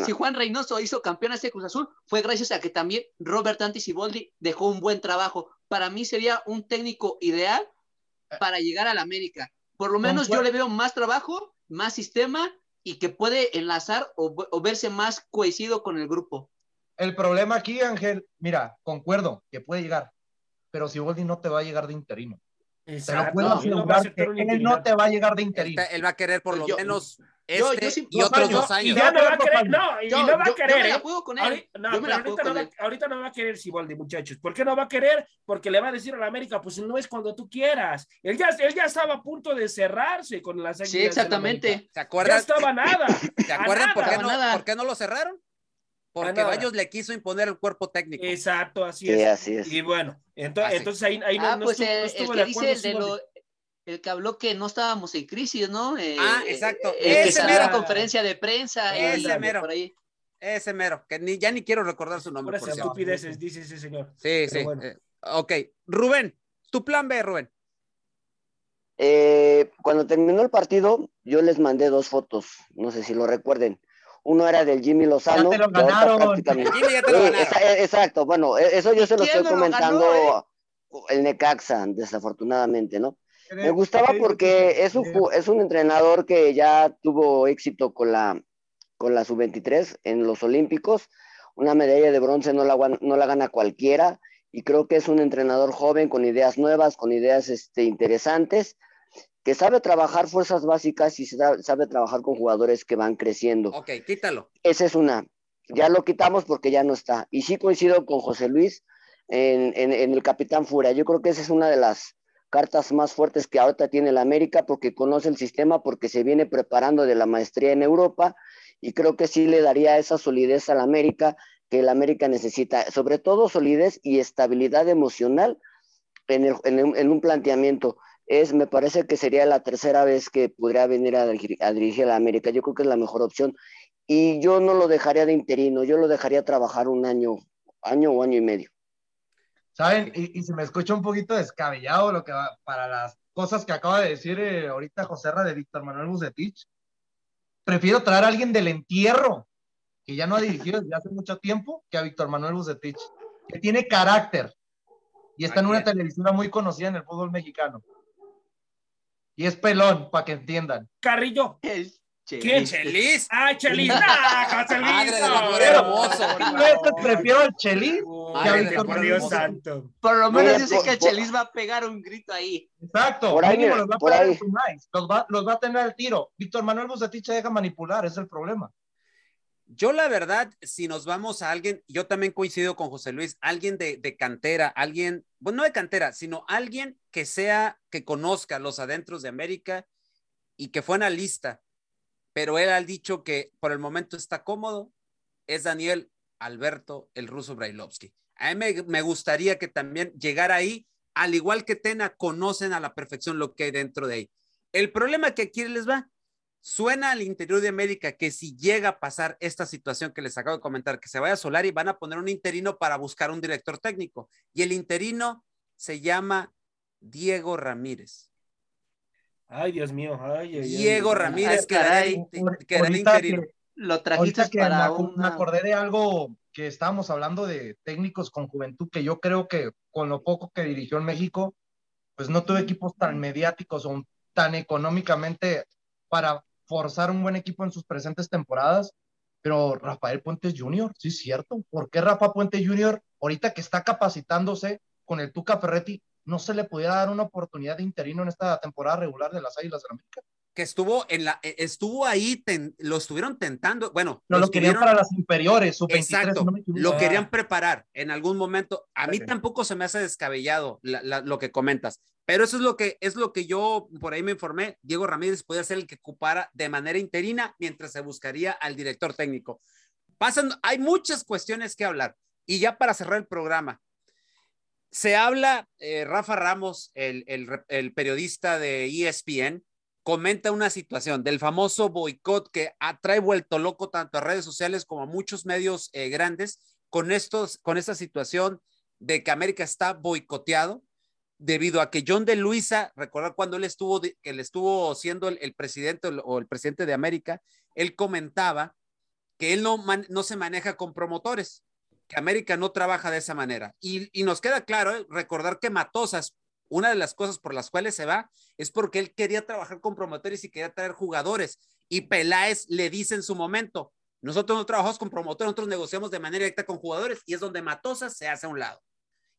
Speaker 5: si Juan Reynoso hizo campeón a ese Cruz Azul fue gracias a que también Robert Dante Siboldi dejó un buen trabajo. Para mí sería un técnico ideal para llegar al América. Por lo menos yo le veo más trabajo, más sistema y que puede enlazar o, o verse más cohesido con el grupo.
Speaker 4: El problema aquí, Ángel, mira, concuerdo que puede llegar, pero si Boldi no te va a llegar de interino. Te lo
Speaker 7: Exacto,
Speaker 4: puedo
Speaker 7: no
Speaker 4: asegurar que él no te va a llegar de interino.
Speaker 3: te- él va a querer por lo
Speaker 5: Yo-
Speaker 3: menos este
Speaker 5: yo
Speaker 3: y
Speaker 4: dos
Speaker 3: otros
Speaker 4: años,
Speaker 3: dos
Speaker 7: Y
Speaker 3: años.
Speaker 7: ya no va a querer, no, y
Speaker 5: Yo,
Speaker 7: no va a
Speaker 5: yo
Speaker 7: querer,
Speaker 5: me la
Speaker 7: ¿eh?
Speaker 5: juego con él.
Speaker 7: Ahorita, no,
Speaker 5: Yo me la
Speaker 7: no, va,
Speaker 5: él.
Speaker 7: ahorita no va a querer Siboldi, muchachos. ¿Por qué no va a querer? Porque le va a decir a la América, pues no es cuando tú quieras. Él ya, él ya estaba a punto de cerrarse con las
Speaker 5: Sí, exactamente.
Speaker 3: ¿Se
Speaker 7: Ya
Speaker 3: acuerdan?
Speaker 7: estaba nada.
Speaker 3: ¿Se acuerdan por qué, no, por qué no lo cerraron? Porque. Baños le quiso imponer el cuerpo técnico.
Speaker 7: Exacto, así
Speaker 6: Sí,
Speaker 7: es.
Speaker 6: así es.
Speaker 7: Y bueno, entonces, entonces ahí, ahí no,
Speaker 5: ah,
Speaker 7: no
Speaker 5: pues
Speaker 7: estuvo, no
Speaker 5: el, que
Speaker 7: de
Speaker 5: dice
Speaker 7: acuerdo
Speaker 5: el de
Speaker 7: Siboldi.
Speaker 5: lo, el que habló que no estábamos en crisis, ¿no? Eh,
Speaker 3: Ah,
Speaker 5: eh,
Speaker 3: exacto.
Speaker 5: El que
Speaker 7: Ese
Speaker 5: a
Speaker 7: mero.
Speaker 5: conferencia de prensa.
Speaker 3: Ese
Speaker 5: y
Speaker 3: mero.
Speaker 5: por ahí.
Speaker 3: Ese mero, que ni, ya ni quiero recordar su nombre. Por cierto.
Speaker 7: estupideces, dice ese señor.
Speaker 3: Sí,
Speaker 7: Pero
Speaker 3: sí.
Speaker 7: bueno.
Speaker 3: eh, ok, Rubén, tu plan B, Rubén.
Speaker 6: Eh, cuando terminó el partido, yo les mandé dos fotos, no sé si lo recuerden. Uno era del Jimmy Lozano.
Speaker 4: Ya te lo
Speaker 6: que
Speaker 4: ganaron.
Speaker 6: prácticamente-
Speaker 3: Jimmy ya te lo ganaron.
Speaker 6: esa- eh, exacto, bueno, eh, eso yo se lo estoy comentando
Speaker 5: ganó,
Speaker 6: el Necaxa, desafortunadamente, ¿no?
Speaker 4: ¿Qué
Speaker 6: Me gustaba porque es un, es un entrenador que ya tuvo éxito con la, con la sub-23 en los Olímpicos. Una medalla de bronce no la, no la gana cualquiera y creo que es un entrenador joven con ideas nuevas, con ideas este, interesantes, que sabe trabajar fuerzas básicas y sa- sabe trabajar con jugadores que van creciendo.
Speaker 3: Ok, quítalo.
Speaker 6: Esa es una. Ya lo quitamos porque ya no está. Y sí coincido con José Luis en, en- en el Capitán Furia. Yo creo que esa es una de las cartas más fuertes que ahorita tiene la América porque conoce el sistema, porque se viene preparando de la maestría en Europa y creo que sí le daría esa solidez a la América que la América necesita, sobre todo solidez y estabilidad emocional en, el- en un- en un planteamiento. Es, me parece que sería la tercera vez que podría venir a a dirigir a la América. Yo creo que es la mejor opción y yo no lo dejaría de interino, yo lo dejaría trabajar un año, año o año y medio.
Speaker 4: ¿Saben? Y, y se me escucha un poquito descabellado lo que va, para las cosas que acaba de decir eh, ahorita José Ra de Víctor Manuel Bucetich. Prefiero traer a alguien del entierro, que ya no ha dirigido desde hace mucho tiempo, que a Víctor Manuel Bucetich, que tiene carácter y está en
Speaker 3: ¿A
Speaker 4: una televisora muy conocida en el fútbol mexicano. Y es pelón, para que entiendan.
Speaker 7: Carrillo. ¿Quién?
Speaker 5: Chelis.
Speaker 3: Chelis.
Speaker 7: ¡Ah, Chelis! ¡Ah, José Luis!
Speaker 3: Madre del
Speaker 7: no,
Speaker 3: amor hermoso.
Speaker 7: favor.
Speaker 4: prefiero al Chelis
Speaker 7: vete,
Speaker 3: Víctor
Speaker 7: por Dios santo.
Speaker 5: Por lo menos yo sé que Chelis va a pegar un grito ahí.
Speaker 4: Exacto,
Speaker 6: Por ahí,
Speaker 4: los va a pegar en los va, los va a tener al tiro. Víctor Manuel Bucetich se deja manipular, es el problema.
Speaker 3: Yo la verdad, si nos vamos a alguien, yo también coincido con José Luis, alguien de, de cantera, alguien, bueno, no de cantera, sino alguien que sea, que conozca los adentros de América y que fue analista, pero él ha dicho que por el momento está cómodo, es Daniel Alberto, el ruso Brailovsky. A mí me, gustaría que también llegara ahí, al igual que Tena, conocen a la perfección lo que hay dentro de ahí. El problema que aquí les va, Suena al interior de América que si llega a pasar esta situación que les acabo de comentar, que se vaya a Solari, van a poner un interino para buscar un director técnico. Y el interino se llama Diego Ramírez.
Speaker 7: Ay, Dios mío. Ay, ay, ay.
Speaker 3: Diego Ramírez
Speaker 5: caray.
Speaker 4: que-
Speaker 5: Lo trajiste
Speaker 4: que me,
Speaker 5: para
Speaker 4: me
Speaker 5: una...
Speaker 4: acordé de algo que estábamos hablando de técnicos con juventud, que yo creo que con lo poco que dirigió en México, pues no tuvo equipos tan mediáticos o tan económicamente para forzar un buen equipo en sus presentes temporadas. Pero Rafael Puentes Jr., sí es cierto. ¿Por qué Rafa Puente Jr., ahorita que está capacitándose con el Tuca Ferretti, no se le pudiera dar una oportunidad de interino en esta temporada regular de las Águilas de América.
Speaker 3: Que estuvo en la, e, estuvo ahí, ten, lo estuvieron tentando, bueno.
Speaker 4: No, lo querían para las inferiores, su 23,
Speaker 3: Exacto,
Speaker 4: no
Speaker 3: lo querían preparar en algún momento. A mí
Speaker 4: Sí.
Speaker 3: tampoco se me hace descabellado la- la- lo que comentas, pero eso es lo que es lo que yo por ahí me informé. Diego Ramírez podía ser el que ocupara de manera interina mientras se buscaría al director técnico. Pasan, hay muchas cuestiones que hablar y ya para cerrar el programa. Se habla, eh, Rafa Ramos, el, el periodista de ESPN, comenta una situación del famoso boicot que atrae vuelto loco tanto a redes sociales como a muchos medios eh, grandes con, estos, con esta situación de que América está boicoteado debido a que John de Luisa, recordar cuando él estuvo, él estuvo siendo el, el presidente o el presidente de América, él comentaba que él no, no se maneja con promotores, que América no trabaja de esa manera. Y, y nos queda claro, ¿eh? recordar que Matosas, una de las cosas por las cuales se va es porque él quería trabajar con promotores y quería traer jugadores. Y Peláez le dice en su momento, nosotros no trabajamos con promotores, nosotros negociamos de manera directa con jugadores y es donde Matosas se hace a un lado.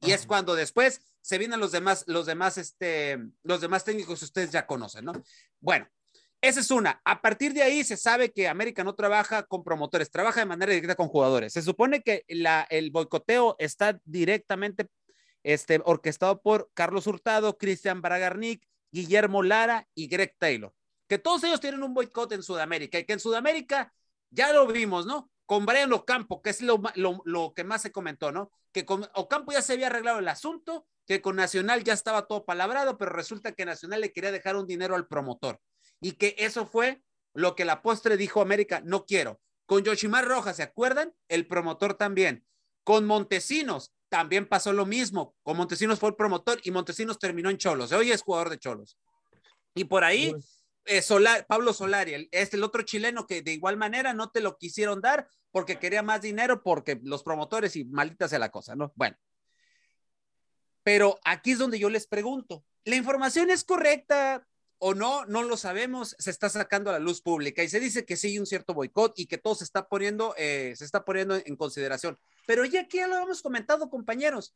Speaker 3: Y es cuando después se vienen los demás, los demás, este, los demás técnicos que ustedes ya conocen, ¿no? Bueno, esa es una. A partir de ahí se sabe que América no trabaja con promotores, trabaja de manera directa con jugadores. Se supone que el boicoteo está directamente este, orquestado por Carlos Hurtado, Cristian Bragarnik, Guillermo Lara y Greg Taylor. Que todos ellos tienen un boicot en Sudamérica y que en Sudamérica ya lo vimos, ¿no? Con Brian Ocampo, que es lo, lo, lo que más se comentó, ¿no? Que con Ocampo ya se había arreglado el asunto, que con Nacional ya estaba todo palabrado, pero resulta que Nacional le quería dejar un dinero al promotor y que eso fue lo que la postre dijo América, no quiero. Con Yoshimar Rojas, ¿se acuerdan? El promotor también. Con Montesinos también pasó lo mismo. Con Montesinos fue el promotor y Montesinos terminó en Cholos. Hoy es jugador de Cholos. Y por ahí, eh, Solar, Pablo Solari, el, este el otro chileno que de igual manera no te lo quisieron dar porque quería más dinero, porque los promotores y maldita sea la cosa, ¿no? Bueno. Pero aquí es donde yo les pregunto, ¿la información es correcta o no? No lo sabemos, se está sacando a la luz pública y se dice que sí hay un cierto boicot y que todo se está poniendo, eh, se está poniendo en consideración. Pero ya aquí ya lo hemos comentado, compañeros.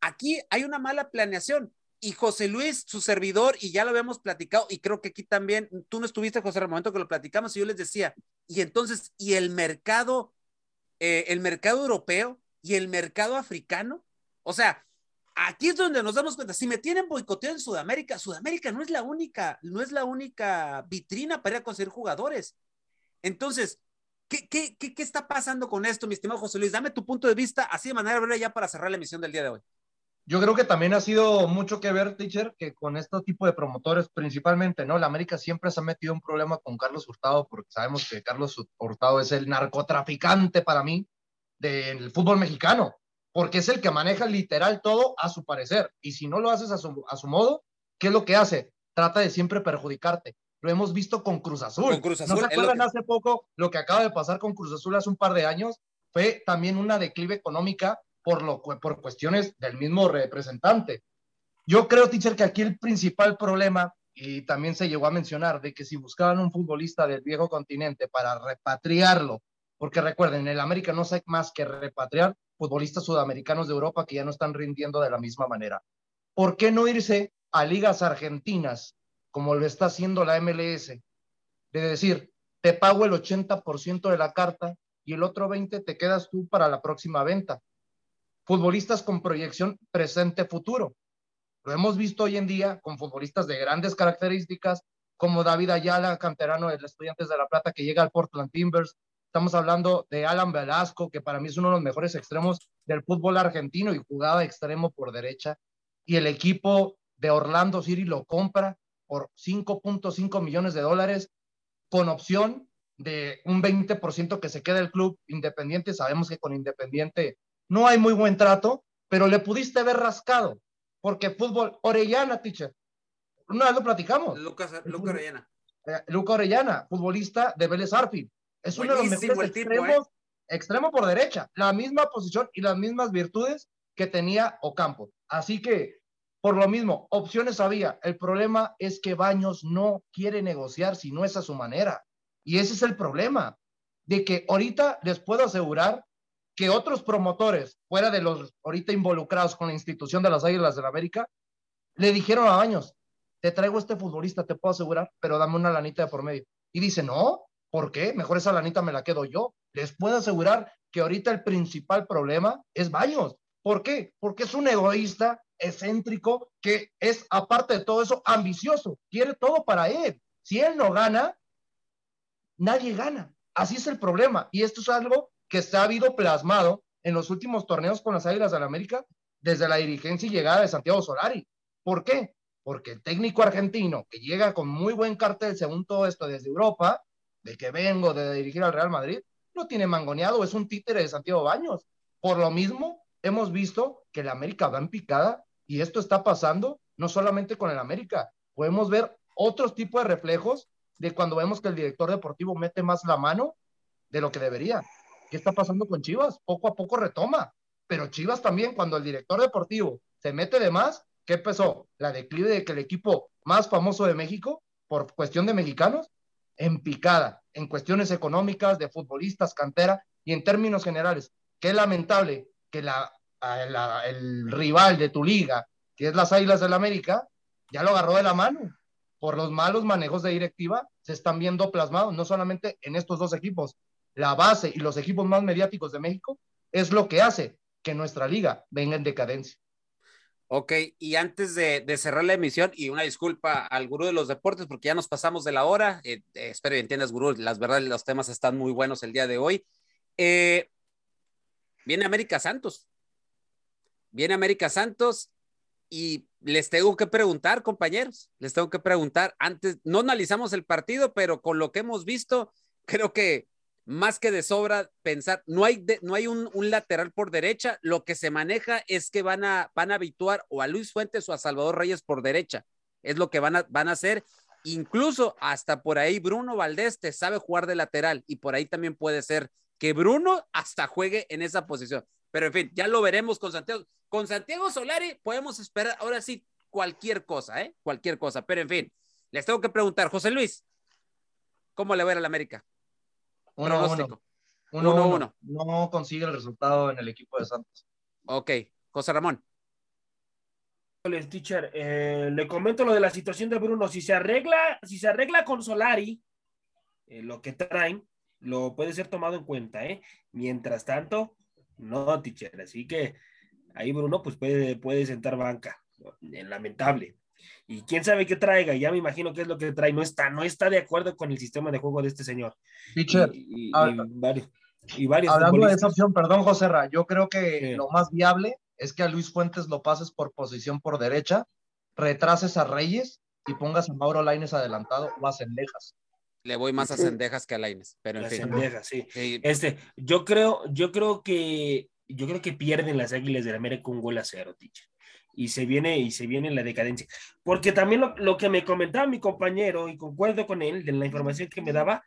Speaker 3: Aquí hay una mala planeación y José Luis, su servidor, y ya lo habíamos platicado, y creo que aquí también, tú no estuviste, José, al momento que lo platicamos, y yo les decía, y entonces, ¿y el mercado, eh, el mercado europeo y el mercado africano? O sea, aquí es donde nos damos cuenta, si me tienen boicoteado en Sudamérica, Sudamérica no es la única, no es la única vitrina para conseguir jugadores. Entonces, ¿qué, qué, qué, qué está pasando con esto, mi estimado José Luis? Dame tu punto de vista así de manera breve ya para cerrar la emisión del día de hoy.
Speaker 4: Yo creo que también ha sido mucho que ver, teacher, que con este tipo de promotores, principalmente, ¿no? La América siempre se ha metido un problema con Carlos Hurtado, porque sabemos que Carlos Hurtado es el narcotraficante para mí del fútbol mexicano, porque es el que maneja literal todo a su parecer. Y si no lo haces a su, a su modo, ¿qué es lo que hace? Trata de siempre perjudicarte. Lo hemos visto con Cruz Azul.
Speaker 3: Con Cruz Azul,
Speaker 4: ¿No se acuerdan
Speaker 3: que-
Speaker 4: hace poco lo que acaba de pasar con Cruz Azul hace un par de años? Fue también una declive económica por, lo, por cuestiones del mismo representante. Yo creo, teacher, que aquí el principal problema, y también se llegó a mencionar, de que si buscaban un futbolista del viejo continente para repatriarlo, porque recuerden, en el América no hay más que repatriar futbolistas sudamericanos de Europa que ya no están rindiendo de la misma manera. ¿Por qué no irse a ligas argentinas, como lo está haciendo la MLS? De decir, te pago el 80% de la carta y el otro 20% te quedas tú para la próxima venta futbolistas con proyección presente-futuro. Lo hemos visto hoy en día con futbolistas de grandes características, como David Ayala, canterano de los Estudiantes de La Plata, que llega al Portland Timbers. Estamos hablando de Alan Velasco, que para mí es uno de los mejores extremos del fútbol argentino y jugaba extremo por derecha. Y el equipo de Orlando City lo compra por 5.5 millones de dólares con opción de un 20% que se queda el club independiente. Sabemos que con Independiente no hay muy buen trato, pero le pudiste haber rascado, porque fútbol, Orellana, teacher, una vez lo platicamos,
Speaker 3: Lucas, Lucas Orellana.
Speaker 4: eh, Luca Orellana, futbolista de Vélez Arfield, es uno de los mejores
Speaker 3: tipo,
Speaker 4: extremos, extremo por derecha, la misma posición y las mismas virtudes que tenía Ocampo. Así que, por lo mismo, opciones había. El problema es que Baños no quiere negociar si no es a su manera. Y ese es el problema, de que ahorita les puedo asegurar que otros promotores, fuera de los ahorita involucrados con la institución de las Águilas del la América, le dijeron a Baños, te traigo este futbolista, te puedo asegurar, pero dame una lanita de por medio. Y dice, no, ¿por qué? Mejor esa lanita me la quedo yo. Les puedo asegurar que ahorita el principal problema es Baños. ¿Por qué? Porque es un egoísta, excéntrico, que es, aparte de todo eso, ambicioso. Quiere todo para él. Si él no gana, nadie gana. Así es el problema. Y esto es algo que se ha habido plasmado en los últimos torneos con las Águilas del la América desde la dirigencia y llegada de Santiago Solari. ¿Por qué? Porque el técnico argentino que llega con muy buen cartel, según todo esto, desde Europa, de que vengo de dirigir al Real Madrid, no tiene mangoneado, es un títere de Santiago Baños. Por lo mismo, hemos visto que la América va en picada y esto está pasando no solamente con el América, podemos ver otros tipos de reflejos de cuando vemos que el director deportivo mete más la mano de lo que debería. ¿Qué está pasando con Chivas? Poco a poco retoma, pero Chivas también, cuando el director deportivo se mete de más, ¿qué empezó? La declive de que el equipo más famoso de México, por cuestión de mexicanos, en picada, en cuestiones económicas, de futbolistas, cantera y en términos generales. Qué lamentable que la, el rival de tu liga, que es las Águilas del la América, ya lo agarró de la mano. Por los malos manejos de directiva, se están viendo plasmados, no solamente en estos dos equipos, la base y los equipos más mediáticos de México, es lo que hace que nuestra liga venga en decadencia.
Speaker 3: Ok, y antes de, cerrar la emisión, y una disculpa al gurú de los deportes, porque ya nos pasamos de la hora, eh, eh, espero que entiendas, gurú, las verdad, los temas están muy buenos el día de hoy. Eh, viene América Santos, viene América Santos, y les tengo que preguntar, compañeros, les tengo que preguntar, antes, no analizamos el partido, pero con lo que hemos visto, creo que más que de sobra pensar, no hay, no hay un, lateral por derecha, lo que se maneja es que van a, van a habituar o a Luis Fuentes o a Salvador Reyes por derecha, es lo que van a, van a hacer, incluso hasta por ahí Bruno Valdés te sabe jugar de lateral y por ahí también puede ser que Bruno hasta juegue en esa posición, pero en fin, ya lo veremos con Santiago, con Santiago Solari podemos esperar ahora sí cualquier cosa, ¿eh? Cualquier cosa, pero en fin, les tengo que preguntar, José Luis, ¿cómo le va a la América?
Speaker 4: Uno, uno. Uno, uno, No consigue el resultado en el equipo de Santos.
Speaker 3: Ok. José Ramón.
Speaker 7: Teacher, eh, le comento lo de la situación de Bruno. Si se arregla, si se arregla con Solari, eh, lo que traen, lo puede ser tomado en cuenta, ¿eh? Mientras tanto, no, teacher. Así que ahí Bruno, pues puede, puede sentar banca. Lamentable y quién sabe qué traiga, ya me imagino qué es lo que trae, no está, no está de acuerdo con el sistema de juego de este señor.
Speaker 4: y, varios, Hablando de esa opción, perdón, José Ra, yo creo que lo más viable es que a Luis Fuentes lo pases por posición por derecha, retrases a Reyes y pongas a Mauro Laines adelantado o a Cendejas.
Speaker 3: Le voy más a Cendejas que a Laines, pero en fin.
Speaker 7: sí. Este, yo creo, yo creo que yo creo que pierden las Águilas del América un gol a cero, teacher y se viene y se viene la decadencia. Porque también lo, que me comentaba mi compañero, y concuerdo con él, de la información que me daba,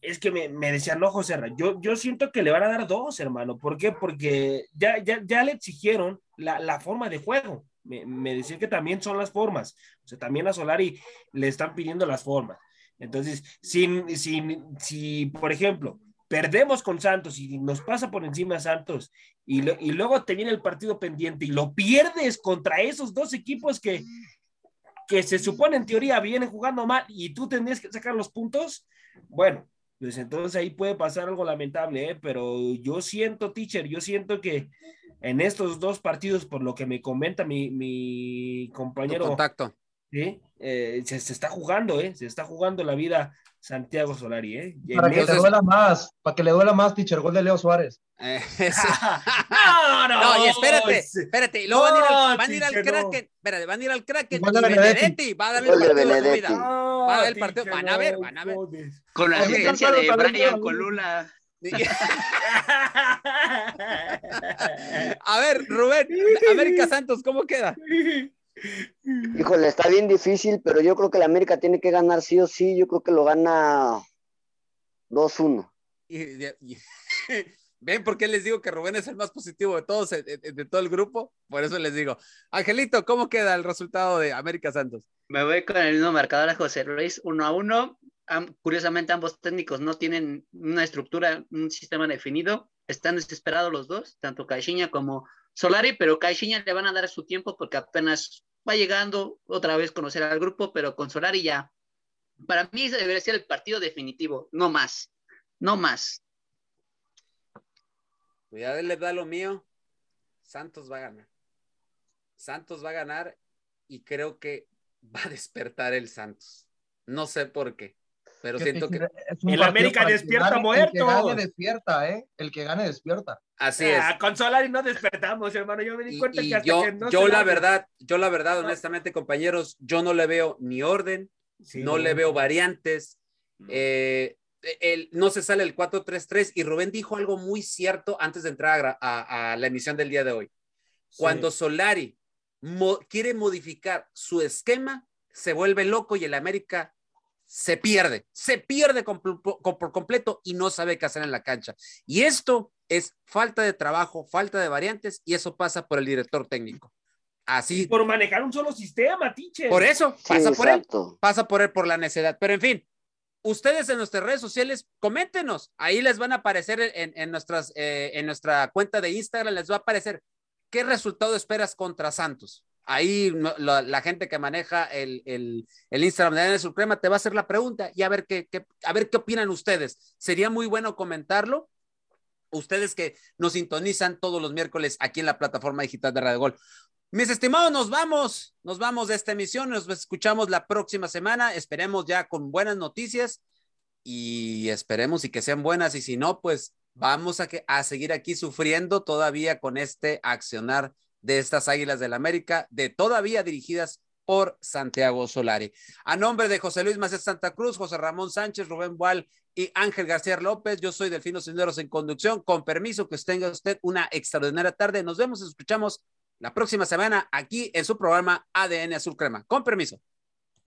Speaker 7: es que me, me decía, no, José, yo, yo siento que le van a dar dos, hermano. ¿Por qué? Porque ya, ya, ya le exigieron la, la forma de juego. Me, me decían que también son las formas. O sea, también a Solari le están pidiendo las formas. Entonces, sin, sin, si, por ejemplo, perdemos con Santos y nos pasa por encima Santos y, luego te viene el partido pendiente y lo pierdes contra esos dos equipos que, que se supone en teoría vienen jugando mal y tú tendrías que sacar los puntos, bueno, pues entonces ahí puede pasar algo lamentable, ¿eh? pero yo siento, teacher, yo siento que en estos dos partidos, por lo que me comenta mi, mi compañero.
Speaker 3: contacto.
Speaker 7: ¿Sí? Eh, se, se, está jugando, ¿eh? Se está jugando la vida Santiago Solari, ¿eh?
Speaker 4: para que le duela más, para que le duela más, teacher, gol de Leo Suárez.
Speaker 3: Eh, no, no, no, y espérate, espérate, luego van a ir al, van a ir al Kraken, espérate, van a ir al Kraken y Benedetti va a dar el partido de su vida. Va a dar el partido, van a ver, van a ver.
Speaker 5: Con la asistencia de Brian Colula.
Speaker 3: a ver, Rubén, América Santos, ¿cómo queda?
Speaker 6: Híjole, está bien difícil, pero yo creo que la América tiene que ganar sí o sí. Yo creo que lo gana 2-1.
Speaker 3: ¿Ven por qué les digo que Rubén es el más positivo de todos, de, todo el grupo? Por eso les digo. Angelito, ¿cómo queda el resultado de América Santos?
Speaker 5: Me voy con el mismo marcador a José Luis, 1 a 1. curiosamente, ambos técnicos no tienen una estructura, un sistema definido. están desesperados los dos, tanto Caixinha como Solari, pero Caixinha le van a dar su tiempo porque apenas va llegando otra vez conocer al grupo, pero con Solari ya. Para mí ese debería ser el partido definitivo, no más, no más.
Speaker 3: Cuidado, le da lo mío. Santos va a ganar. Santos va a ganar y creo que va a despertar el Santos. No sé por qué, pero siento que
Speaker 7: el América despierta muerto.
Speaker 4: El que gane despierta, ¿eh? El que gane despierta.
Speaker 3: Así es.
Speaker 7: Ah, con Solari no despertamos, hermano. Yo me di cuenta
Speaker 3: y,
Speaker 7: que hasta
Speaker 3: yo,
Speaker 7: que no
Speaker 3: yo
Speaker 7: se
Speaker 3: la
Speaker 7: la-
Speaker 3: verdad, yo la verdad, honestamente, compañeros, yo no le veo ni orden,
Speaker 7: Sí,
Speaker 3: no le veo variantes. eh, el, no se sale el 4-3-3 y Rubén dijo algo muy cierto antes de entrar a, gra- a- a la emisión del día de hoy.
Speaker 7: sí.
Speaker 3: Cuando Solari mo- quiere modificar su esquema, se vuelve loco y el América se pierde, se pierde por completo y no sabe qué hacer en la cancha. Y esto es falta de trabajo, falta de variantes y eso pasa por el director técnico. Así,
Speaker 7: por manejar un solo sistema, teacher.
Speaker 3: por eso,
Speaker 6: Sí,
Speaker 3: pasa por él pasa por él por la necedad. Pero en fin, ustedes en nuestras redes sociales, coméntenos. Ahí les van a aparecer en, en nuestras, eh, en nuestra cuenta de Instagram, les va a aparecer qué resultado esperas contra Santos. Ahí la, gente que maneja el, el, el Instagram de ADN Suprema te va a hacer la pregunta y a ver qué, qué- a ver qué opinan ustedes. Sería muy bueno comentarlo. Ustedes que nos sintonizan todos los miércoles aquí en la plataforma digital de Radio Gol. Mis estimados, nos vamos, nos vamos de esta emisión, nos escuchamos la próxima semana, esperemos ya con buenas noticias y esperemos y que sean buenas y si no, pues vamos a, que, a seguir aquí sufriendo todavía con este accionar de estas Águilas del América, de todavía dirigidas por Santiago Solari. A nombre de José Luis Macías Santa Cruz, José Ramón Sánchez, Rubén Boal y Ángel García López, yo soy Delfino Cisneros en conducción. Con permiso, que tenga usted una extraordinaria tarde. Nos vemos escuchamos la próxima semana aquí en su programa ADN Azul Crema. Con permiso.